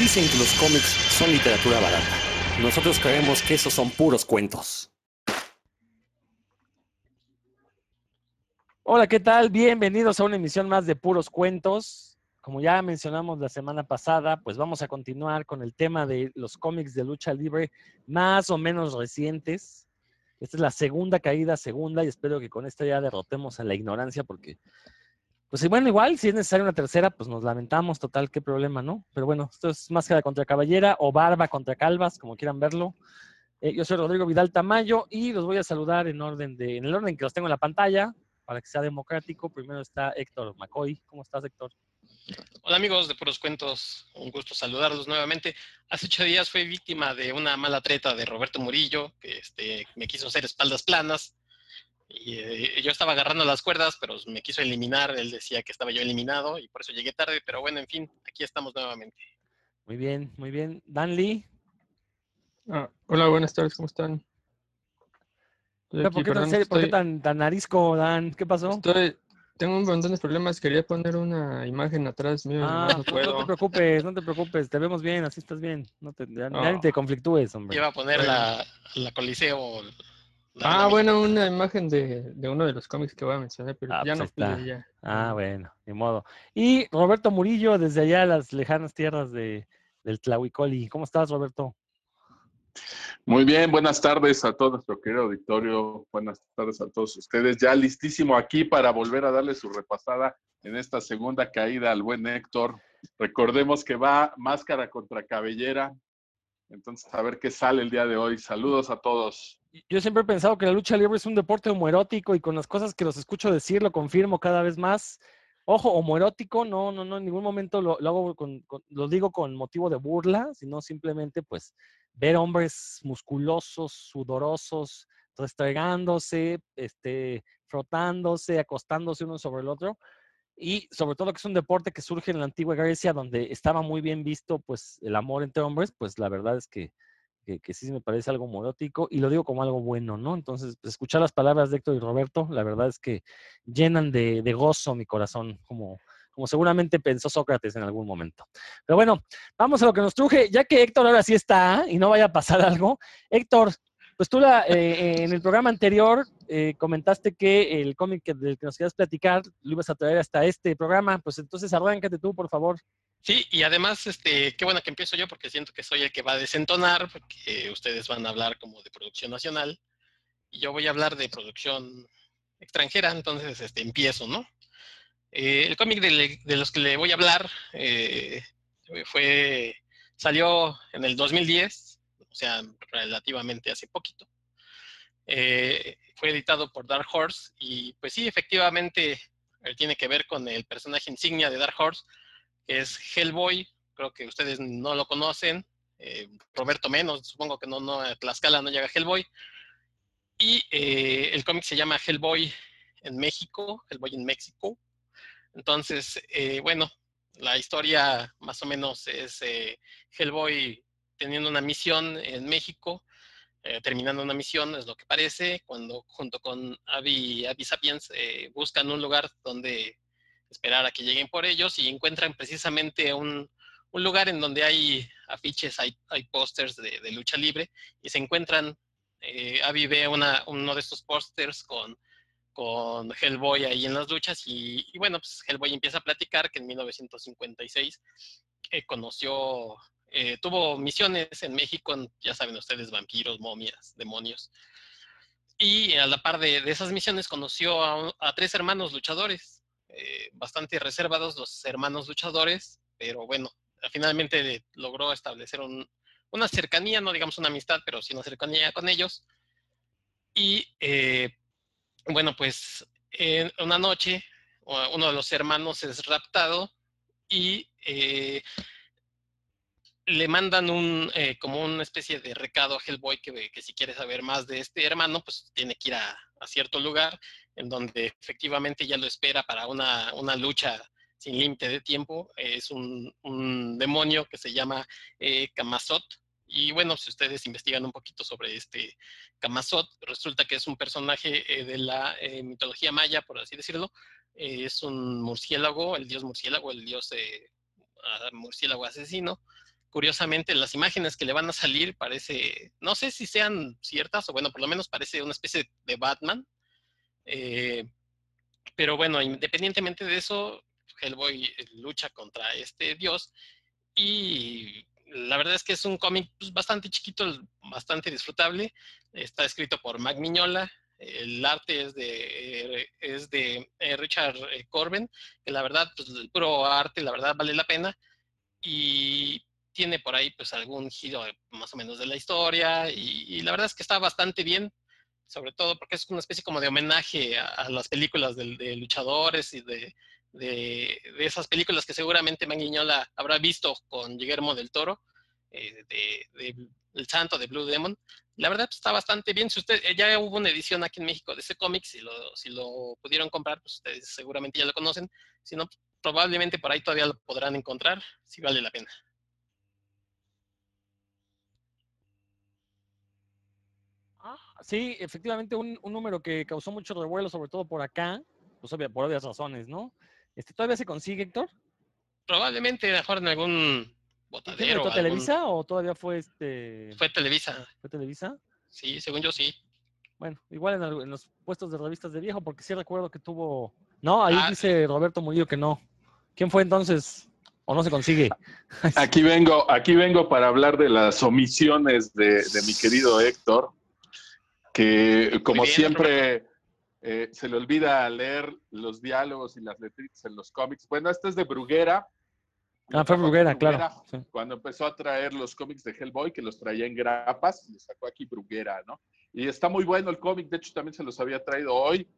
Dicen que los cómics son literatura barata. Nosotros creemos que esos son puros cuentos. Hola, ¿qué tal? Bienvenidos a una emisión más de Puros Cuentos. Como ya mencionamos la semana pasada, pues vamos a continuar con el tema de los cómics de lucha libre más o menos recientes. Esta es la segunda caída, segunda, y espero que con esta ya derrotemos a la ignorancia, porque, pues bueno, igual, si es necesaria una tercera, pues nos lamentamos, total, qué problema, ¿no? Pero bueno, esto es máscara contra caballera o barba contra calvas, como quieran verlo. Eh, yo soy Rodrigo Vidal Tamayo y los voy a saludar en orden de, en el orden que los tengo en la pantalla para que sea democrático. Primero está Héctor McCoy. ¿Cómo estás, Héctor? Hola amigos de Puros Cuentos, un gusto saludarlos nuevamente. Hace ocho días fui víctima de una mala treta de Roberto Murillo, que este, me quiso hacer espaldas planas. Y eh, yo estaba agarrando las cuerdas, pero me quiso eliminar. Él decía que estaba yo eliminado y por eso llegué tarde. Pero bueno, en fin, aquí estamos nuevamente. Muy bien, muy bien. Dan Lee. Ah, hola, buenas tardes, ¿cómo están? ¿Por, qué, tan serio, ¿Por qué tan, tan arisco, Dan? ¿Qué pasó? Estoy, tengo un montón de problemas. Quería poner una imagen atrás mío. Ah, no, puedo. no, te preocupes, no te preocupes. Te vemos bien, así estás bien. No te, ya, oh. te conflictúes, hombre. Iba a poner la, la, Coliseo. Ah, bueno, una imagen de, de, uno de los cómics que voy a mencionar, pero ah, ya pues no pude ya. Ah, bueno, ni modo. Y Roberto Murillo, desde allá, las lejanas tierras de, del Tlahuicoli. ¿Cómo estás, Roberto? Muy bien, buenas tardes a todo nuestro querido auditorio, buenas tardes a todos ustedes. Ya listísimo aquí para volver a darle su repasada en esta segunda caída al buen Héctor. Recordemos que va máscara contra cabellera. Entonces, a ver qué sale el día de hoy. Saludos a todos. Yo siempre he pensado que la lucha libre es un deporte homoerótico y con las cosas que los escucho decir lo confirmo cada vez más. Ojo, homoerótico, no, no, no, en ningún momento lo, hago con, lo digo con motivo de burla, sino simplemente pues ver hombres musculosos, sudorosos, restregándose, este, frotándose, acostándose uno sobre el otro. Y sobre todo que es un deporte que surge en la antigua Grecia, donde estaba muy bien visto pues el amor entre hombres, pues la verdad es que, que, sí me parece algo morótico y lo digo como algo bueno, ¿no? Entonces, pues, escuchar las palabras de Héctor y Roberto, la verdad es que llenan de, gozo mi corazón, como, como seguramente pensó Sócrates en algún momento. Pero bueno, vamos a lo que nos truje, ya que Héctor ahora sí está y no vaya a pasar algo. Héctor, pues tú la, eh, en el programa anterior eh, comentaste que el cómic del que nos querías platicar lo ibas a traer hasta este programa, pues entonces arráncate tú, por favor. Sí, y además, este, qué bueno que empiezo yo porque siento que soy el que va a desentonar, porque ustedes van a hablar como de producción nacional y yo voy a hablar de producción extranjera, entonces este, empiezo, ¿no? Eh, el cómic de, los que le voy a hablar eh, fue, salió en el 2010, o sea, relativamente hace poquito. Eh, fue editado por Dark Horse y pues sí, efectivamente, él tiene que ver con el personaje insignia de Dark Horse, es Hellboy. Creo que ustedes no lo conocen. Eh, Roberto menos, supongo que no, no, a Tlaxcala no llega Hellboy. Y eh, el cómic se llama Hellboy en México, Hellboy en México. Entonces, eh, bueno, la historia más o menos es Hellboy teniendo una misión en México, terminando una misión, es lo que parece, cuando junto con Abby, Abby Sapiens buscan un lugar donde esperar a que lleguen por ellos y encuentran precisamente un, un lugar en donde hay afiches, hay, hay pósters de, lucha libre y se encuentran, Abby ve una, uno de estos pósters con con Hellboy ahí en las luchas y, bueno, pues Hellboy empieza a platicar que en 1956 eh, conoció, eh, tuvo misiones en México, en, ya saben ustedes, vampiros, momias, demonios. Y a la par de, de esas misiones conoció a, a tres hermanos luchadores, eh, bastante reservados los hermanos luchadores, pero bueno, finalmente logró establecer un, una cercanía, no digamos una amistad, pero sí una cercanía con ellos. Y eh, bueno, pues una noche uno de los hermanos es raptado y eh, le mandan como una especie de recado a Hellboy que, que, si quiere saber más de este hermano, pues tiene que ir a cierto lugar en donde efectivamente ya lo espera para una, una lucha sin límite de tiempo. Es un, un, demonio que se llama eh, Kamazot, y bueno, si ustedes investigan un poquito sobre este Kamazot, resulta que es un personaje eh, de la eh, mitología maya, por así decirlo. Eh, es un murciélago, el dios murciélago, el dios ah, murciélago asesino. curiosamente, las imágenes que le van a salir parece, no sé si sean ciertas, o bueno, por lo menos parece una especie de Batman. Eh, pero bueno, independientemente de eso, Hellboy eh, lucha contra este dios y la verdad es que es un cómic pues, bastante chiquito, bastante disfrutable. Está escrito por Mac Miñola. El arte es de, es eh, Richard Corbin, que la verdad, pues el puro arte, la verdad, vale la pena. Y tiene por ahí pues algún giro más o menos de la historia y, la verdad es que está bastante bien, sobre todo porque es una especie como de homenaje a, las películas de, luchadores y de, de, esas películas que seguramente Manguiñola habrá visto con Guillermo del Toro, eh, de, El Santo, de Blue Demon. La verdad pues, está bastante bien. Si usted, ya hubo una edición aquí en México de ese cómic, si lo, si lo pudieron comprar, pues ustedes seguramente ya lo conocen. Si no, probablemente por ahí todavía lo podrán encontrar, si vale la pena. Sí, efectivamente, un, número que causó mucho revuelo, sobre todo por acá, pues por obvias razones, ¿no? Este, ¿Todavía se consigue, Héctor? Probablemente mejor en algún botadero. ¿Fue Televisa o todavía fue este...? Fue Televisa. ¿Fue Televisa? Sí, según yo sí. Bueno, igual en, los puestos de revistas de viejo, porque sí recuerdo que tuvo... No, ahí ah, dice Roberto Murillo que no. ¿Quién fue entonces? ¿O no se consigue? Aquí vengo, aquí vengo para hablar de las omisiones de mi querido Héctor que como siempre eh, se le olvida leer los diálogos y las letritas en los cómics. Bueno, este es de Bruguera. Ah, fue Bruguera, claro. Cuando empezó a traer los cómics de Hellboy, que los traía en grapas, le sacó aquí Bruguera, ¿no? Y está muy bueno el cómic, de hecho también se los había traído hoy.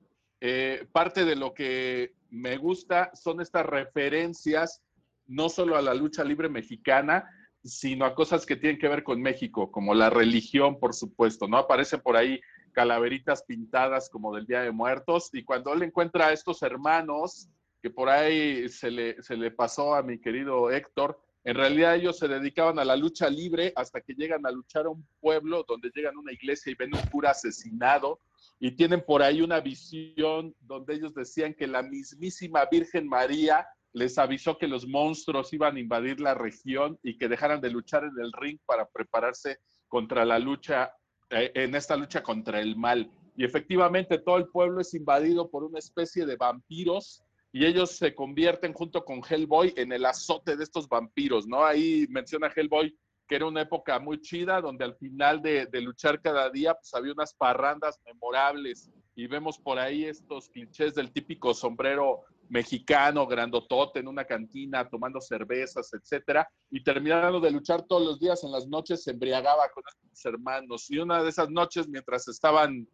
Eh, parte de lo que me gusta son estas referencias, no solo a la lucha libre mexicana, sino a cosas que tienen que ver con México, como la religión, por supuesto, ¿no? Aparecen por ahí calaveritas pintadas como del Día de Muertos, y cuando él encuentra a estos hermanos, que por ahí se le, se le pasó a mi querido Héctor, en realidad ellos se dedicaban a la lucha libre hasta que llegan a luchar a un pueblo donde llegan a una iglesia y ven un cura asesinado y tienen por ahí una visión donde ellos decían que la mismísima Virgen María les avisó que los monstruos iban a invadir la región y que dejaran de luchar en el ring para prepararse contra la lucha, eh, en esta lucha contra el mal. Y efectivamente todo el pueblo es invadido por una especie de vampiros y ellos se convierten junto con Hellboy en el azote de estos vampiros, ¿no? Ahí menciona Hellboy que era una época muy chida, donde al final de, luchar cada día, pues había unas parrandas memorables y vemos por ahí estos clichés del típico sombrero mexicano, grandotote, en una cantina, tomando cervezas, etcétera, y terminando de luchar todos los días en las noches, se embriagaba con sus hermanos. Y una de esas noches, mientras estaban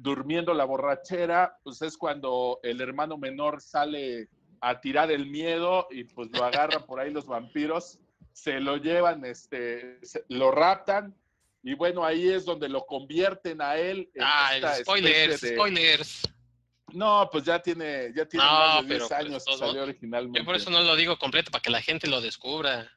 durmiendo la borrachera, pues es cuando el hermano menor sale a tirar el miedo y pues lo agarran por ahí los vampiros, se lo llevan, este, lo raptan, y bueno, ahí es donde lo convierten a él. En ah, spoilers, spoilers. No, pues ya tiene, ya tiene más de 10 pues, años que salió originalmente. Yo por eso no lo digo completo, para que la gente lo descubra.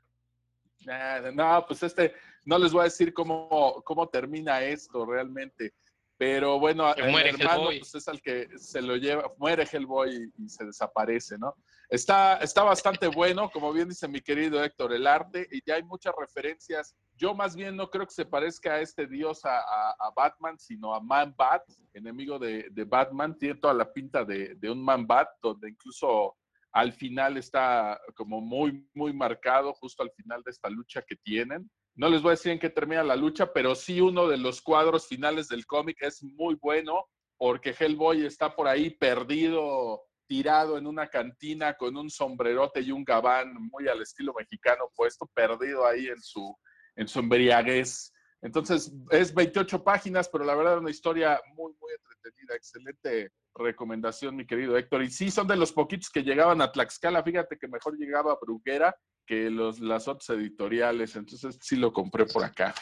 no, pues este, no les voy a decir cómo, cómo termina esto realmente. Pero bueno, el hermano pues, es el que se lo lleva, muere Hellboy y, y, se desaparece, ¿no? Está, está bastante bueno, como bien dice mi querido Héctor, el arte, y ya hay muchas referencias yo más bien no creo que se parezca a este dios a, Batman, sino a Man Bat, enemigo de, Batman. Tiene toda la pinta de, un Man Bat, donde incluso al final está como muy, muy marcado, justo al final de esta lucha que tienen. No les voy a decir en qué termina la lucha, pero sí uno de los cuadros finales del cómic es muy bueno, porque Hellboy está por ahí perdido, tirado en una cantina con un sombrerote y un gabán muy al estilo mexicano puesto, perdido ahí en su, en su embriaguez. Entonces, es 28 páginas, pero la verdad es una historia muy, muy entretenida. Excelente recomendación, mi querido Héctor. Y sí, son de los poquitos que llegaban a Tlaxcala. Fíjate que mejor llegaba a Bruguera que los, las otras editoriales. Entonces, sí lo compré por acá.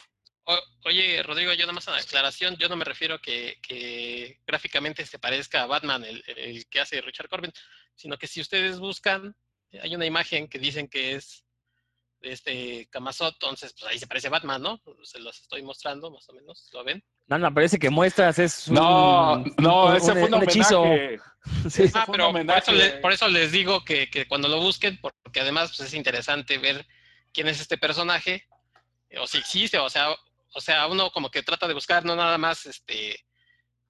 oye, Rodrigo, yo nada más una aclaración. Yo no me refiero a que, gráficamente se parezca a Batman, el, el que hace Richard Corbin, sino que si ustedes buscan, hay una imagen que dicen que es este Camazot, entonces pues ahí se parece Batman, ¿no? Se los estoy mostrando más o menos, ¿lo ven? No, no, parece que muestras es un, No, no, ese fue un, hechizo. ah, pero por eso, les digo que, cuando lo busquen, porque además pues, es interesante ver quién es este personaje, o si existe, o sea, o sea, uno como que trata de buscar no nada más este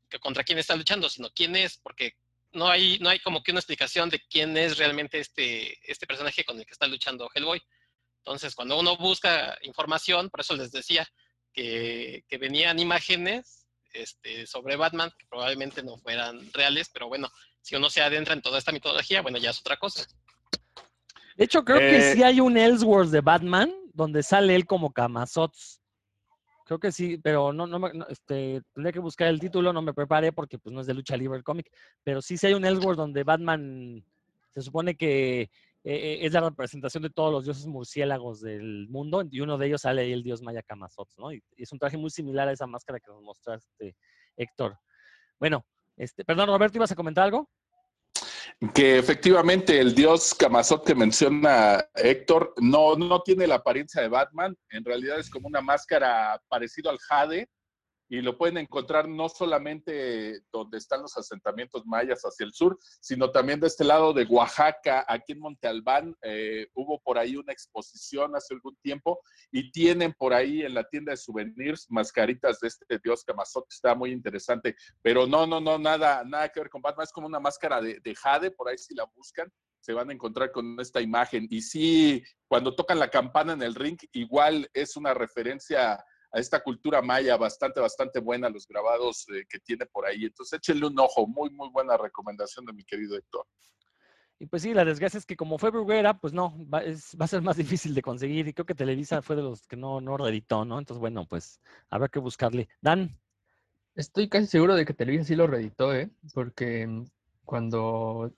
que contra quién está luchando, sino quién es, porque no hay, no hay como que una explicación de quién es realmente este, este personaje con el que está luchando Hellboy. Entonces, cuando uno busca información, por eso les decía que, que venían imágenes este, sobre Batman que probablemente no fueran reales, pero bueno, si uno se adentra en toda esta mitología, bueno, ya es otra cosa. De hecho, creo que Eh, sí hay un Ellsworth de Batman donde sale él como Camazots. Creo que sí, pero no, no, me- no, este, tendría que buscar el título, no me preparé porque pues no es de lucha libre el cómic, pero sí, sí hay un Ellsworth donde Batman se supone que eh, eh, es la representación de todos los dioses murciélagos del mundo y uno de ellos sale ahí el dios maya Camazots, ¿no? Y, y es un traje muy similar a esa máscara que nos mostraste, Héctor. Bueno, este, perdón, Roberto, ¿ibas a comentar algo? Que efectivamente el dios Camazot que menciona Héctor no, no tiene la apariencia de Batman, en realidad es como una máscara parecido al Jade y lo pueden encontrar no solamente donde están los asentamientos mayas hacia el sur, sino también de este lado de Oaxaca, aquí en Monte Albán, eh, hubo por ahí una exposición hace algún tiempo y tienen por ahí en la tienda de souvenirs mascaritas de este dios Camazot, está muy interesante, pero no, no, no, nada, nada que ver con Batman, es como una máscara de, de Jade, por ahí si la buscan, se van a encontrar con esta imagen. Y sí, cuando tocan la campana en el ring, igual es una referencia a esta cultura maya bastante, bastante buena, los grabados eh, que tiene por ahí. Entonces échenle un ojo, muy, muy buena recomendación de mi querido Héctor. Y pues sí, la desgracia es que como fue Bruguera, pues no, va, es- va a ser más difícil de conseguir. Y creo que Televisa fue de los que no, no reeditó, ¿no? Entonces, bueno, pues habrá que buscarle. Dan, Estoy casi seguro de que Televisa sí lo reeditó, ¿eh? Porque mm, cuando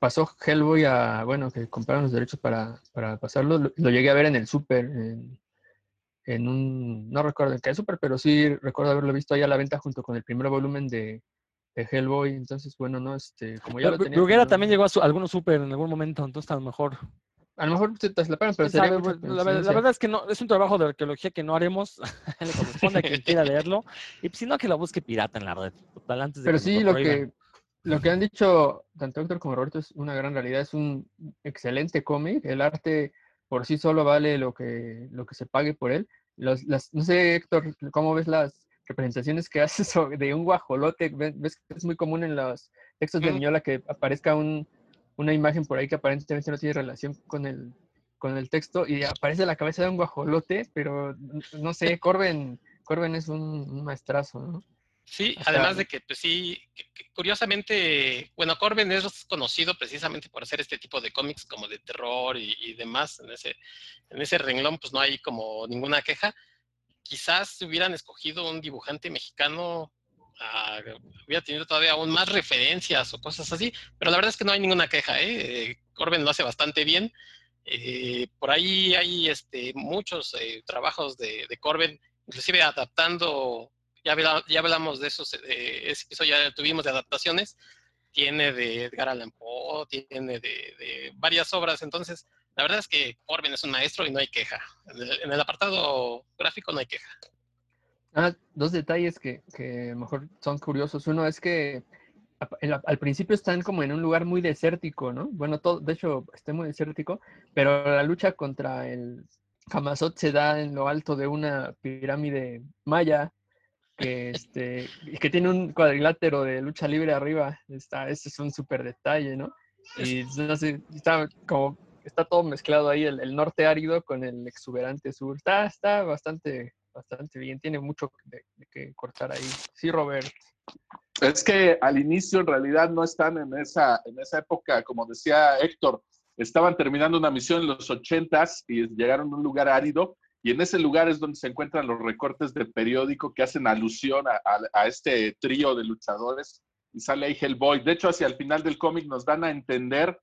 pasó Hellboy a, bueno, que compraron los derechos para, para pasarlo, lo, lo llegué a ver en el súper, en, en un, no recuerdo en qué súper, pero sí recuerdo haberlo visto ahí a la venta junto con el primer volumen de, de Hellboy. Entonces, bueno, no, este, como ya Bru- lo tenía. Bruguera también llegó a su- algunos súper en algún momento, entonces a lo mejor. A lo mejor se traslaparon, pero quién sería sabe, pues, la, la verdad es que no, es un trabajo de arqueología que no haremos. Le corresponde a quien quiera leerlo. Y pues, si no, que lo busque pirata en la red. total, antes de Pero que sí, lo que, lo que han dicho tanto Héctor como Roberto es una gran realidad. Es un excelente cómic. El arte por sí solo vale lo que, lo que se pague por él. Los- las, no sé, Héctor, ¿cómo ves las representaciones que haces de un guajolote? ¿Ves, que es muy común en los textos de Ujú. Miñola que aparezca un, una imagen por ahí que aparentemente no tiene relación con el, con el texto y aparece la cabeza de un guajolote, pero no sé, Corben, Corben es un, un maestrazo, ¿no? Sí, además de que, pues sí, que- que curiosamente, bueno, Corben es conocido precisamente por hacer este tipo de cómics como de terror y, y demás. En ese, en ese renglón, pues no hay como ninguna queja. Quizás si hubieran escogido un dibujante mexicano, ah, hubiera tenido todavía aún más referencias o cosas así, pero la verdad es que no hay ninguna queja, ¿eh? Eh, Corben lo hace bastante bien. Eh, por ahí hay este, muchos eh, trabajos de, de Corben, inclusive adaptando ya, habla- ya hablamos de esos, eh, episodio ya tuvimos de adaptaciones, tiene de Edgar Allan Poe, tiene de, varias obras, entonces la verdad es que Corbin es un maestro y no hay queja. En el, apartado gráfico no hay queja. Ah, dos detalles que, que mejor son curiosos. Uno es que al principio están como en un lugar muy desértico, ¿no? Bueno, todo, de hecho, está muy desértico, pero la lucha contra el Camazot se da en lo alto de una pirámide maya que, este, que tiene un cuadrilátero de lucha libre arriba. Está, ese es un súper detalle, ¿no? Y no sé, está como, está todo mezclado ahí, el, el norte árido con el exuberante sur. Está, está bastante, bastante bien, tiene mucho de, de que cortar ahí. Sí, Robert. Es que al inicio en realidad no están en esa, en esa época, como decía Héctor, estaban terminando una misión en los ochentas y llegaron a un lugar árido y en ese lugar es donde se encuentran los recortes de periódico que hacen alusión a, a- a este trío de luchadores y sale ahí Hellboy. De hecho, hacia el final del cómic nos dan a entender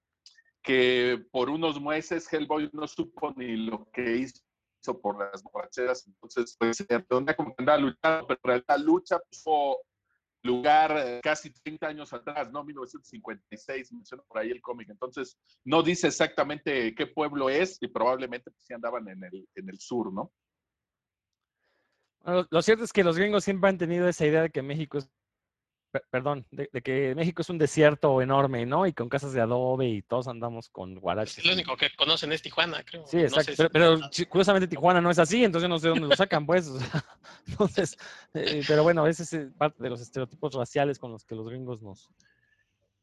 que por unos meses Hellboy no supo ni lo que hizo por las borracheras, entonces pues se como que andaba luchando, pero en la lucha pues, fue lugar eh, casi 30 años atrás, ¿no? 1956, menciona por ahí el cómic. Entonces, no dice exactamente qué pueblo es y probablemente pues, sí andaban en el, en el sur, ¿no? Bueno, lo cierto es que los gringos siempre han tenido esa idea de que México es perdón, de, de que México es un desierto enorme, ¿no? Y con casas de adobe y todos andamos con guaraches. Lo único que conocen es Tijuana, creo. Sí, No exacto. si- pero, curiosamente Tijuana no es así, entonces no sé dónde lo sacan, pues. o sea, entonces, eh, pero bueno, ese es eh, parte de los estereotipos raciales con los que los gringos nos,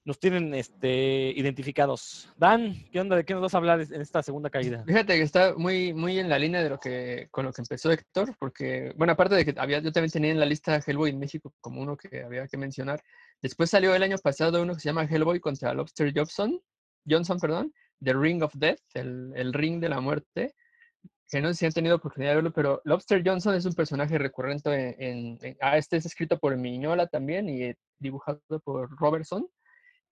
nos tienen este, identificados. Dan, ¿qué onda? ¿De qué nos vas a hablar en esta segunda caída? Fíjate que está muy, muy en la línea de lo que, con lo que empezó Héctor, porque, bueno, aparte de que había, yo también tenía en la lista Hellboy en México como uno que había que mencionar. Después salió el año pasado uno que se llama Hellboy contra Lobster Johnson, Johnson, perdón, The Ring of Death, el, el ring de la muerte, que no sé si han tenido oportunidad de verlo, pero Lobster Johnson es un personaje recurrente en, en- ah, este es escrito por Miñola también y dibujado por Robertson.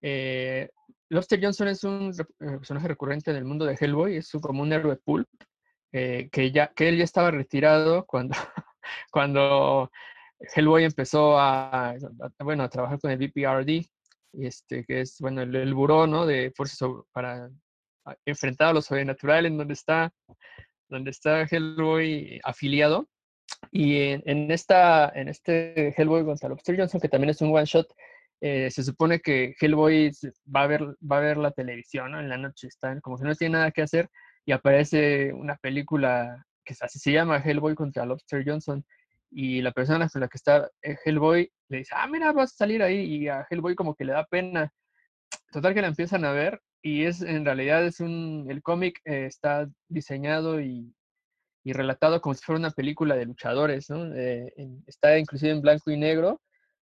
Eh, Lobster Johnson es un eh, personaje recurrente en el mundo de Hellboy, es como un héroe pulp, eh, que, ya, que él ya estaba retirado cuando, cuando Hellboy empezó a, a- bueno, a trabajar con el BPRD, este, que es bueno, el, el buró ¿no? de fuerzas para enfrentar a lo sobrenatural, en donde está, donde está Hellboy afiliado. Y en, en esta, en este Hellboy contra Lobster Johnson, que también es un one shot, eh, se supone que Hellboy va a ver, va a ver la televisión en la noche, está como que no tiene nada que hacer y aparece una película que así se llama Hellboy contra Lobster Johnson y la persona con la que está eh, Hellboy le dice, ah, mira, vas a salir ahí y a Hellboy como que le da pena. Total que la empiezan a ver y es en realidad es un, el cómic eh, está diseñado y, y relatado como si fuera una película de luchadores, ¿no? Eh, está inclusive en blanco y negro.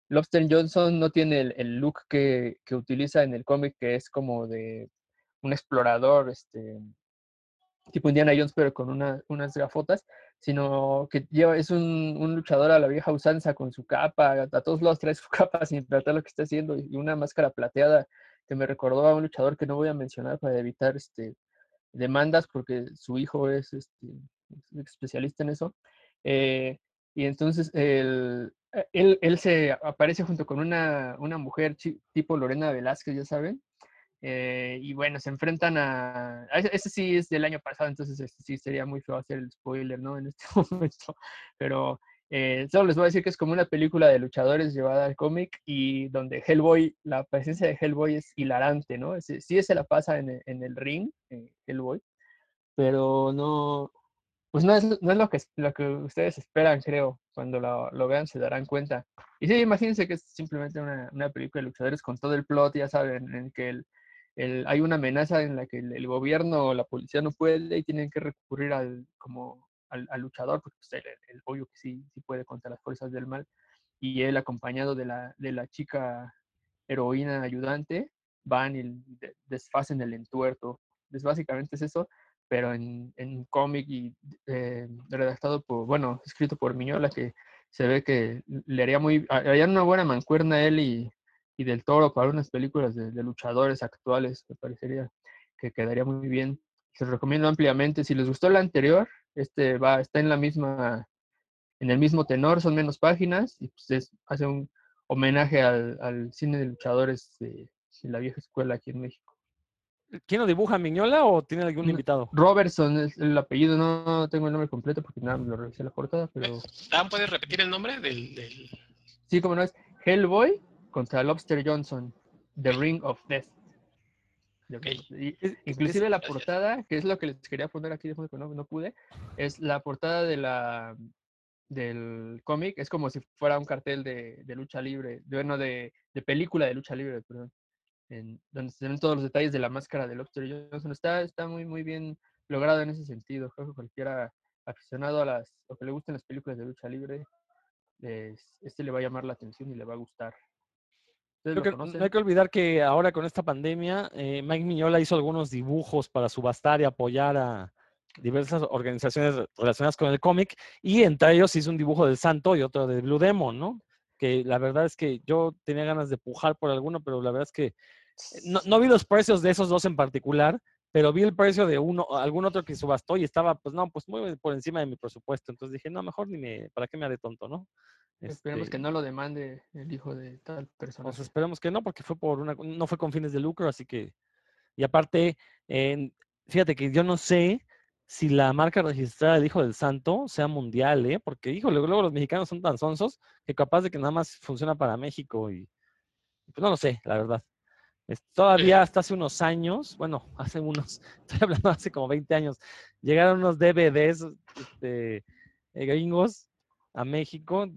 Lobster Johnson no tiene el, el look que, que utiliza en el cómic, que es como de un explorador, este, tipo Indiana Jones, pero con una- unas gafotas, sino que lleva, es un, luchador a la vieja usanza con su capa, a, todos lados trae su capa sin importar lo que está haciendo, y una máscara plateada que me recordó a un luchador que no voy a mencionar para evitar este, demandas, porque su hijo es este, especialista en eso. Eh, y entonces eh, él, él se aparece junto con una, una mujer tipo Lorena Velázquez, ya saben, eh, y bueno, se enfrentan a... a Ese, sí es del año pasado, entonces este sí sería muy feo hacer el spoiler, ¿no? En este momento. Pero eh, solo les voy a decir que es como una película de luchadores llevada al cómic y donde Hellboy, la presencia de Hellboy es hilarante, ¿no? Ese- sí se la pasa en el, en ring, eh, Hellboy, pero no... Pues no es, no es lo, que, lo que ustedes esperan, creo. Cuando lo, lo vean se darán cuenta. Y sí, imagínense que es simplemente una, una película de luchadores con todo el plot, ya saben, en que el, el- hay una amenaza en la que el, el gobierno o la policía no puede y tienen que recurrir al, como al, al luchador, porque pues, el, obvio que sí, sí puede contra las fuerzas del mal. Y él acompañado de la, de la chica heroína ayudante, van y de- desfacen el entuerto. Es básicamente es eso, pero en, en cómic y eh, redactado por, bueno, escrito por Miñola, que se ve que le haría muy, harían una buena mancuerna él y, y del Toro para unas películas de, luchadores actuales, me parecería que quedaría muy bien. Se recomiendo ampliamente. Si les gustó la anterior, este va, está en la misma, en el mismo tenor, son menos páginas, y pues es- hace un homenaje al, al cine de luchadores de la vieja escuela aquí en México. ¿Quién lo dibuja, Miñola o tiene algún No. invitado? Robertson es el apellido, no tengo el nombre completo porque nada, más lo revisé en la portada, pero Dan, ¿puedes repetir el nombre del, del- sí, como no es Hellboy contra Lobster Johnson, The Ring of Death. The Ring of Death. Y- Es- Inclusive la portada, que es lo que les quería poner aquí, de fondo, que no, no pude, es la portada de la del cómic, es como si fuera un cartel de, de lucha libre, de, bueno, de, de película de lucha libre, perdón, en, donde se ven todos los detalles de la máscara de Lobster Johnson. Está, está muy, muy bien logrado en ese sentido. Creo que cualquiera aficionado a las, o que le gusten las películas de lucha libre, les- este le va a llamar la atención y le va a gustar. No hay que olvidar que ahora con esta pandemia, eh, Mike Miñola hizo algunos dibujos para subastar y apoyar a diversas organizaciones relacionadas con el cómic y entre ellos hizo un dibujo del Santo y otro de Blue Demon, ¿no? Que la verdad es que yo tenía ganas de pujar por alguno, pero la verdad es que eh, no, no vi los precios de esos dos en particular, pero vi el precio de uno, algún otro que subastó y estaba, pues no, pues muy por encima de mi presupuesto. Entonces dije, no, mejor ni me, ¿para qué me haré tonto, no? Esperemos que Este, no lo demande el hijo de tal persona. pues esperemos que no, porque fue por una, no fue con fines de lucro, así que, y aparte, en- fíjate que yo no sé si la marca registrada del Hijo del Santo sea mundial, ¿eh? Porque, híjole, luego los mexicanos son tan sonsos que capaz de que nada más funciona para México y Pues no lo sé, la verdad. Es- Todavía hasta hace unos años, bueno, hace unos, estoy hablando hace como 20 años, llegaron unos DVDs este, eh, gringos a México,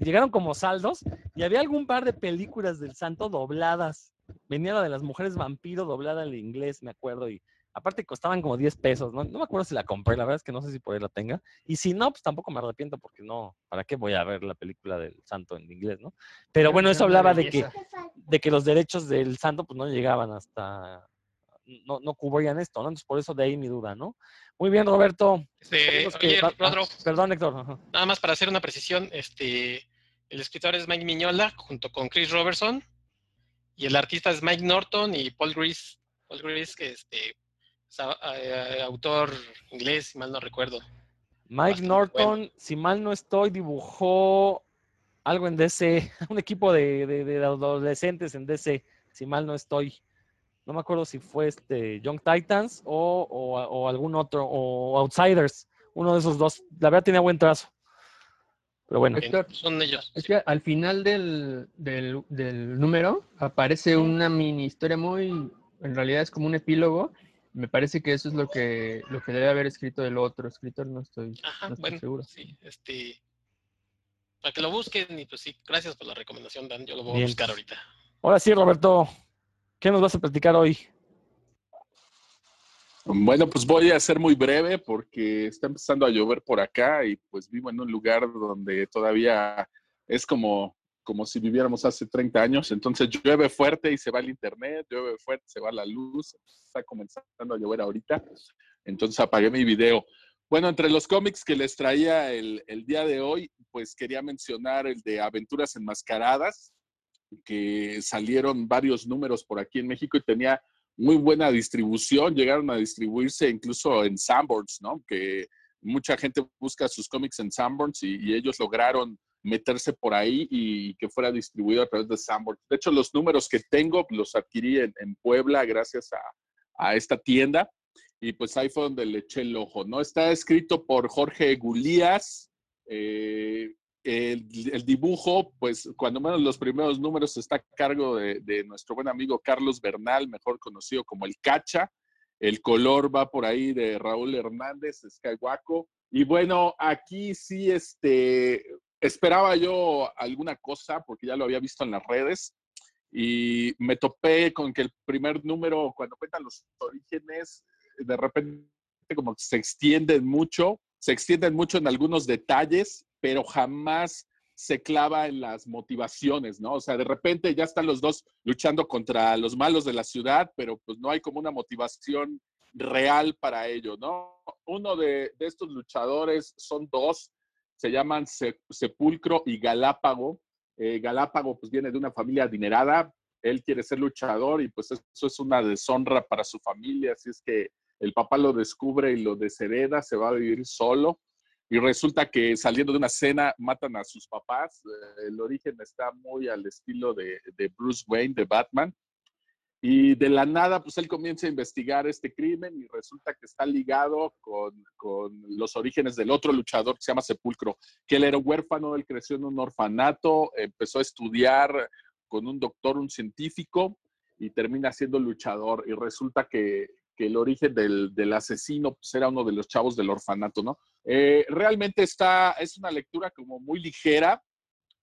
llegaron como saldos y había algún par de películas del santo dobladas. Venía la de las mujeres vampiro doblada al inglés, me acuerdo, y aparte costaban como 10 pesos, ¿no? No me acuerdo si la compré, la verdad es que no sé si por ahí la tenga. Y si no, pues tampoco me arrepiento porque no, ¿para qué voy a ver la película del santo en inglés, no? Pero bueno, eso hablaba de que, de que los derechos del santo pues no llegaban hasta, no, no cubrían esto, ¿no? Entonces por eso de ahí mi duda, ¿no? Muy bien, Roberto. Este, oye, va- ah, perdón, Héctor. ajá. nada más para hacer una precisión, este, el escritor es Mike Miñola junto con Chris Robertson y el artista es Mike Norton y Paul Grease. Paul Grease, que este, autor inglés, si mal no recuerdo. Mike Bastante Norton, si mal no estoy, dibujó algo en DC, un equipo de, de- de adolescentes en DC, si mal no estoy. No me acuerdo si fue este Young Titans o, o- o algún otro, o Outsiders, uno de esos dos. La verdad tenía buen trazo. Pero bueno, Héctor, Son ellos. Es que al final del, del, del número aparece una mini historia muy, en realidad es como un epílogo. Me parece que eso es lo que, lo que debe haber escrito el otro escritor, no estoy, Ajá, no estoy bueno, seguro. sí, este, para que lo busquen y pues sí, gracias por la recomendación, Dan, yo lo voy Bien. a buscar ahorita. ahora sí, Roberto, ¿qué nos vas a platicar hoy? Bueno, pues voy a ser muy breve porque está empezando a llover por acá y pues vivo en un lugar donde todavía es como, como si viviéramos hace 30 años. Entonces llueve fuerte y se va el internet, llueve fuerte, se va la luz. Está comenzando a llover ahorita. Entonces apagué mi video. Bueno, entre los cómics que les traía el, el día de hoy, pues quería mencionar el de Aventuras Enmascaradas, que salieron varios números por aquí en México y tenía muy buena distribución, llegaron a distribuirse incluso en Sanborns, ¿no? Que mucha gente busca sus cómics en Sanborns y, y ellos lograron meterse por ahí y que fuera distribuido a través de Sanborns. De hecho, los números que tengo los adquirí en, en Puebla gracias a, a, esta tienda y pues ahí fue donde le eché el ojo, ¿no? Está escrito por Jorge Gulías. Eh, el, el, dibujo, pues cuando menos los primeros números está a cargo de, de, nuestro buen amigo Carlos Bernal, mejor conocido como el Cacha. El color va por ahí de Raúl Hernández, Skywaco. Y bueno, aquí sí, este, esperaba yo alguna cosa porque ya lo había visto en las redes y me topé con que el primer número, cuando cuentan los orígenes, de repente como que se extienden mucho, se extienden mucho en algunos detalles pero jamás se clava en las motivaciones, ¿no? O sea, de repente ya están los dos luchando contra los malos de la ciudad, pero pues no hay como una motivación real para ello, ¿no? Uno de, de estos luchadores son dos, se llaman Se, Sepulcro y Galápago. Eh, Galápago pues viene de una familia adinerada, él quiere ser luchador y pues eso es una deshonra para su familia, así es que el papá lo descubre y lo deshereda, se va a vivir solo y resulta que saliendo de una cena matan a sus papás. El origen está muy al estilo de, de, Bruce Wayne, de Batman. Y de la nada, pues él comienza a investigar este crimen y resulta que está ligado con, con los orígenes del otro luchador que se llama Sepulcro, que él era huérfano, él creció en un orfanato, empezó a estudiar con un doctor, un científico, y termina siendo luchador. Y resulta que, que el origen del, del, asesino pues, era uno de los chavos del orfanato, ¿no? Eh, realmente está, es una lectura como muy ligera.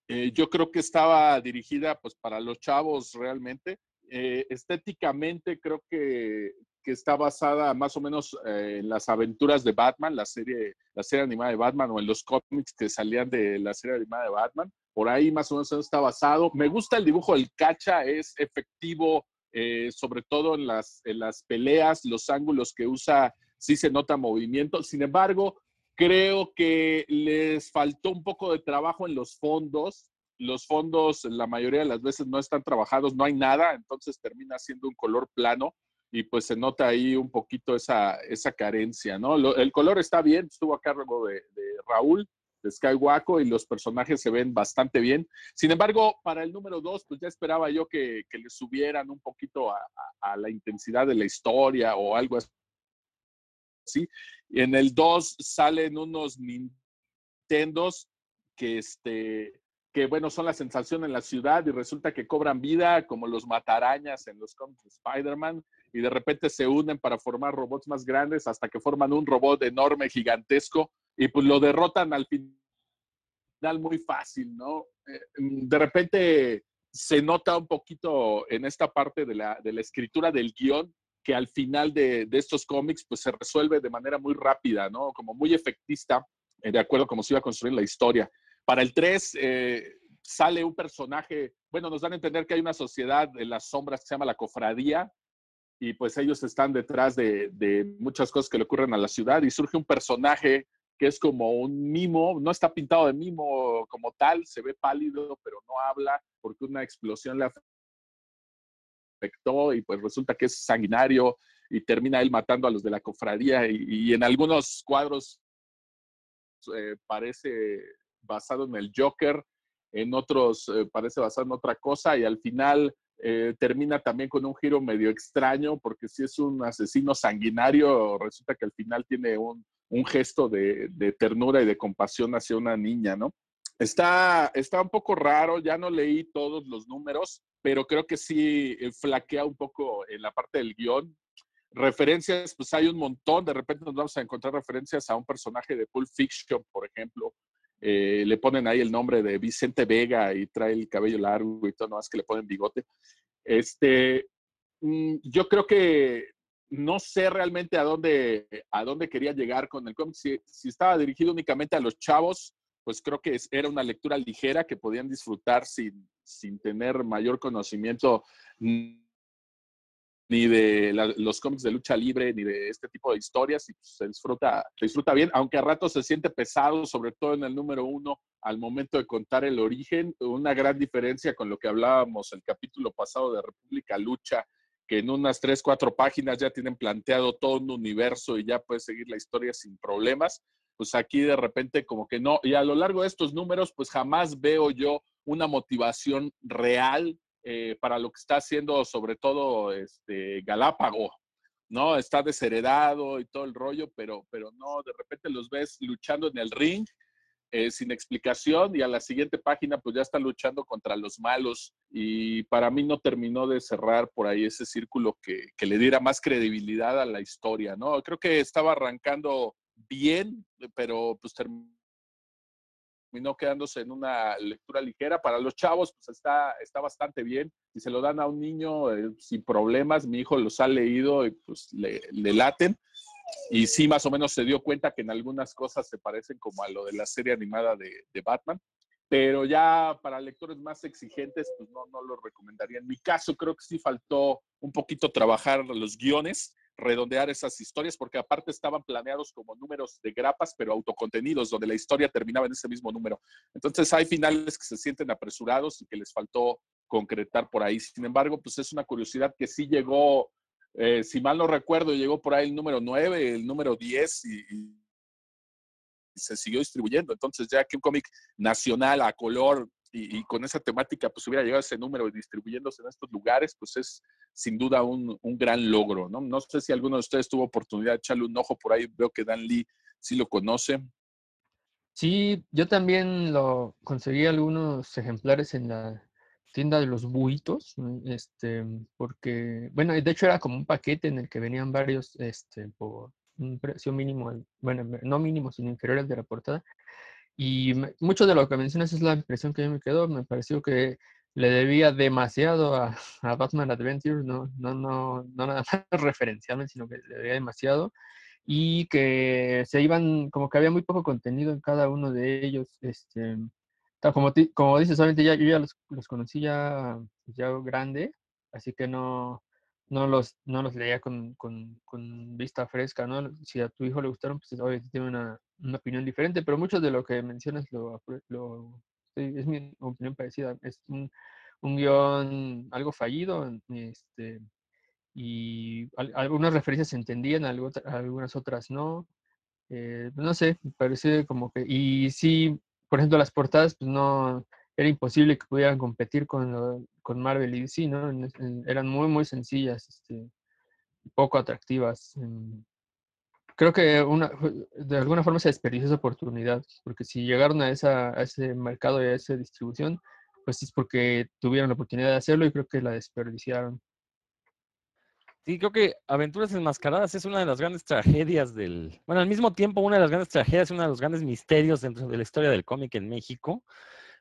Eh, yo creo que estaba dirigida pues para los chavos realmente. Eh, estéticamente creo que, que, está basada más o menos eh, en las aventuras de Batman, la serie, la serie animada de Batman o en los cómics que salían de la serie animada de Batman. Por ahí más o menos está basado. Me gusta el dibujo del cacha, es efectivo, eh, sobre todo en las, en las peleas, los ángulos que usa, sí se nota movimiento. Sin embargo, creo que les faltó un poco de trabajo en los fondos. Los fondos la mayoría de las veces no están trabajados, no hay nada, entonces termina siendo un color plano y pues se nota ahí un poquito esa, esa carencia, ¿no? El color está bien, estuvo a cargo de, Raúl, de Skywaco y los personajes se ven bastante bien. Sin embargo, para el número dos, pues ya esperaba yo que, que le subieran un poquito a, a, a, la intensidad de la historia o algo así. En el 2 salen unos Nintendos que, este, que, bueno, son la sensación en la ciudad y resulta que cobran vida como los matarañas en los cómics de Spider-Man y de repente se unen para formar robots más grandes hasta que forman un robot enorme, gigantesco y pues lo derrotan al final muy fácil, ¿no? Eh, de repente se nota un poquito en esta parte de la, de la escritura del guion que al final de, de, estos cómics pues se resuelve de manera muy rápida, ¿no? Como muy efectista, eh, de acuerdo a cómo se iba a construir la historia. Para el 3 eh, sale un personaje, bueno, nos dan a entender que hay una sociedad en las sombras que se llama la cofradía y pues ellos están detrás de, muchas cosas que le ocurren a la ciudad y surge un personaje que es como un mimo, no está pintado de mimo como tal, se ve pálido, pero no habla porque una explosión le afectó y pues resulta que es sanguinario y termina él matando a los de la cofradía y, y en algunos cuadros eh, parece basado en el Joker, en otros eh, parece basado en otra cosa y al final eh, termina también con un giro medio extraño porque si es un asesino sanguinario, resulta que al final tiene un, un gesto de, de, ternura y de compasión hacia una niña, ¿no? Está, está un poco raro, ya no leí todos los números, pero creo que sí eh, flaquea un poco en la parte del guion. Referencias, pues hay un montón, de repente nos vamos a encontrar referencias a un personaje de Pulp Fiction, por ejemplo, eh, le ponen ahí el nombre de Vicente Vega y trae el cabello largo y todo, no más que le ponen bigote. Este, mm, yo creo que no sé realmente a dónde, a dónde quería llegar con el cómic. Si, si, estaba dirigido únicamente a los chavos, pues creo que era una lectura ligera que podían disfrutar sin, sin tener mayor conocimiento ni de la, los cómics de lucha libre, ni de este tipo de historias, y pues, se, disfruta, se disfruta bien, aunque a ratos se siente pesado, sobre todo en el número uno, al momento de contar el origen, una gran diferencia con lo que hablábamos el capítulo pasado de República Lucha, que en unas tres, cuatro páginas ya tienen planteado todo un universo y ya puedes seguir la historia sin problemas, pues aquí de repente como que no, y a lo largo de estos números, pues jamás veo yo una motivación real eh, para lo que está haciendo sobre todo este, Galápago, ¿no? Está desheredado y todo el rollo, pero, pero no, de repente los ves luchando en el ring eh, sin explicación y a la siguiente página pues ya está luchando contra los malos y para mí no terminó de cerrar por ahí ese círculo que, que le diera más credibilidad a la historia, ¿no? Creo que estaba arrancando bien, pero pues terminó terminó quedándose en una lectura ligera. Para los chavos, pues está, está bastante bien. Si se lo dan a un niño eh, sin problemas, mi hijo los ha leído y pues le, le, laten. Y sí, más o menos se dio cuenta que en algunas cosas se parecen como a lo de la serie animada de, Batman. Pero ya para lectores más exigentes, pues no, no lo recomendaría. En mi caso, creo que sí faltó un poquito trabajar los guiones redondear esas historias, porque aparte estaban planeados como números de grapas, pero autocontenidos, donde la historia terminaba en ese mismo número. Entonces hay finales que se sienten apresurados y que les faltó concretar por ahí. Sin embargo, pues es una curiosidad que sí llegó, eh, si mal no recuerdo, llegó por ahí el número 9, el número 10 y, y se siguió distribuyendo. Entonces ya que un cómic nacional a color y, y, con esa temática pues hubiera llegado ese número y distribuyéndose en estos lugares, pues es sin duda un, un, gran logro, ¿no? No sé si alguno de ustedes tuvo oportunidad de echarle un ojo por ahí, veo que Dan Lee sí lo conoce. Sí, yo también lo conseguí algunos ejemplares en la tienda de los buitos, este, porque, bueno, de hecho era como un paquete en el que venían varios, este, por un precio mínimo, bueno, no mínimo, sino inferior al de la portada, y mucho de lo que mencionas es la impresión que me quedó. Me pareció que le debía demasiado a, a Batman Adventures, no, no, no, no nada más referenciarme, sino que le debía demasiado. Y que se iban, como que había muy poco contenido en cada uno de ellos. Este, como, como dices, solamente ya, yo ya los, los conocí ya, ya grande, así que no, no los, no los leía con, con, vista fresca, ¿no? Si a tu hijo le gustaron, pues obviamente tiene una, una opinión diferente, pero mucho de lo que mencionas lo, lo es mi opinión parecida. Es un, un guion algo fallido, este, y algunas referencias se entendían, algunas otras no. Eh, no sé, parece como que, y sí, por ejemplo, las portadas, pues no, era imposible que pudieran competir con, con Marvel y DC, ¿no? Eran muy, muy sencillas, este, poco atractivas. creo que una, de alguna forma se desperdició esa oportunidad, porque si llegaron a, esa, a ese mercado y a esa distribución, pues es porque tuvieron la oportunidad de hacerlo y creo que la desperdiciaron. Sí, creo que Aventuras Enmascaradas es una de las grandes tragedias del, bueno, al mismo tiempo una de las grandes tragedias, uno de los grandes misterios dentro de la historia del cómic en México.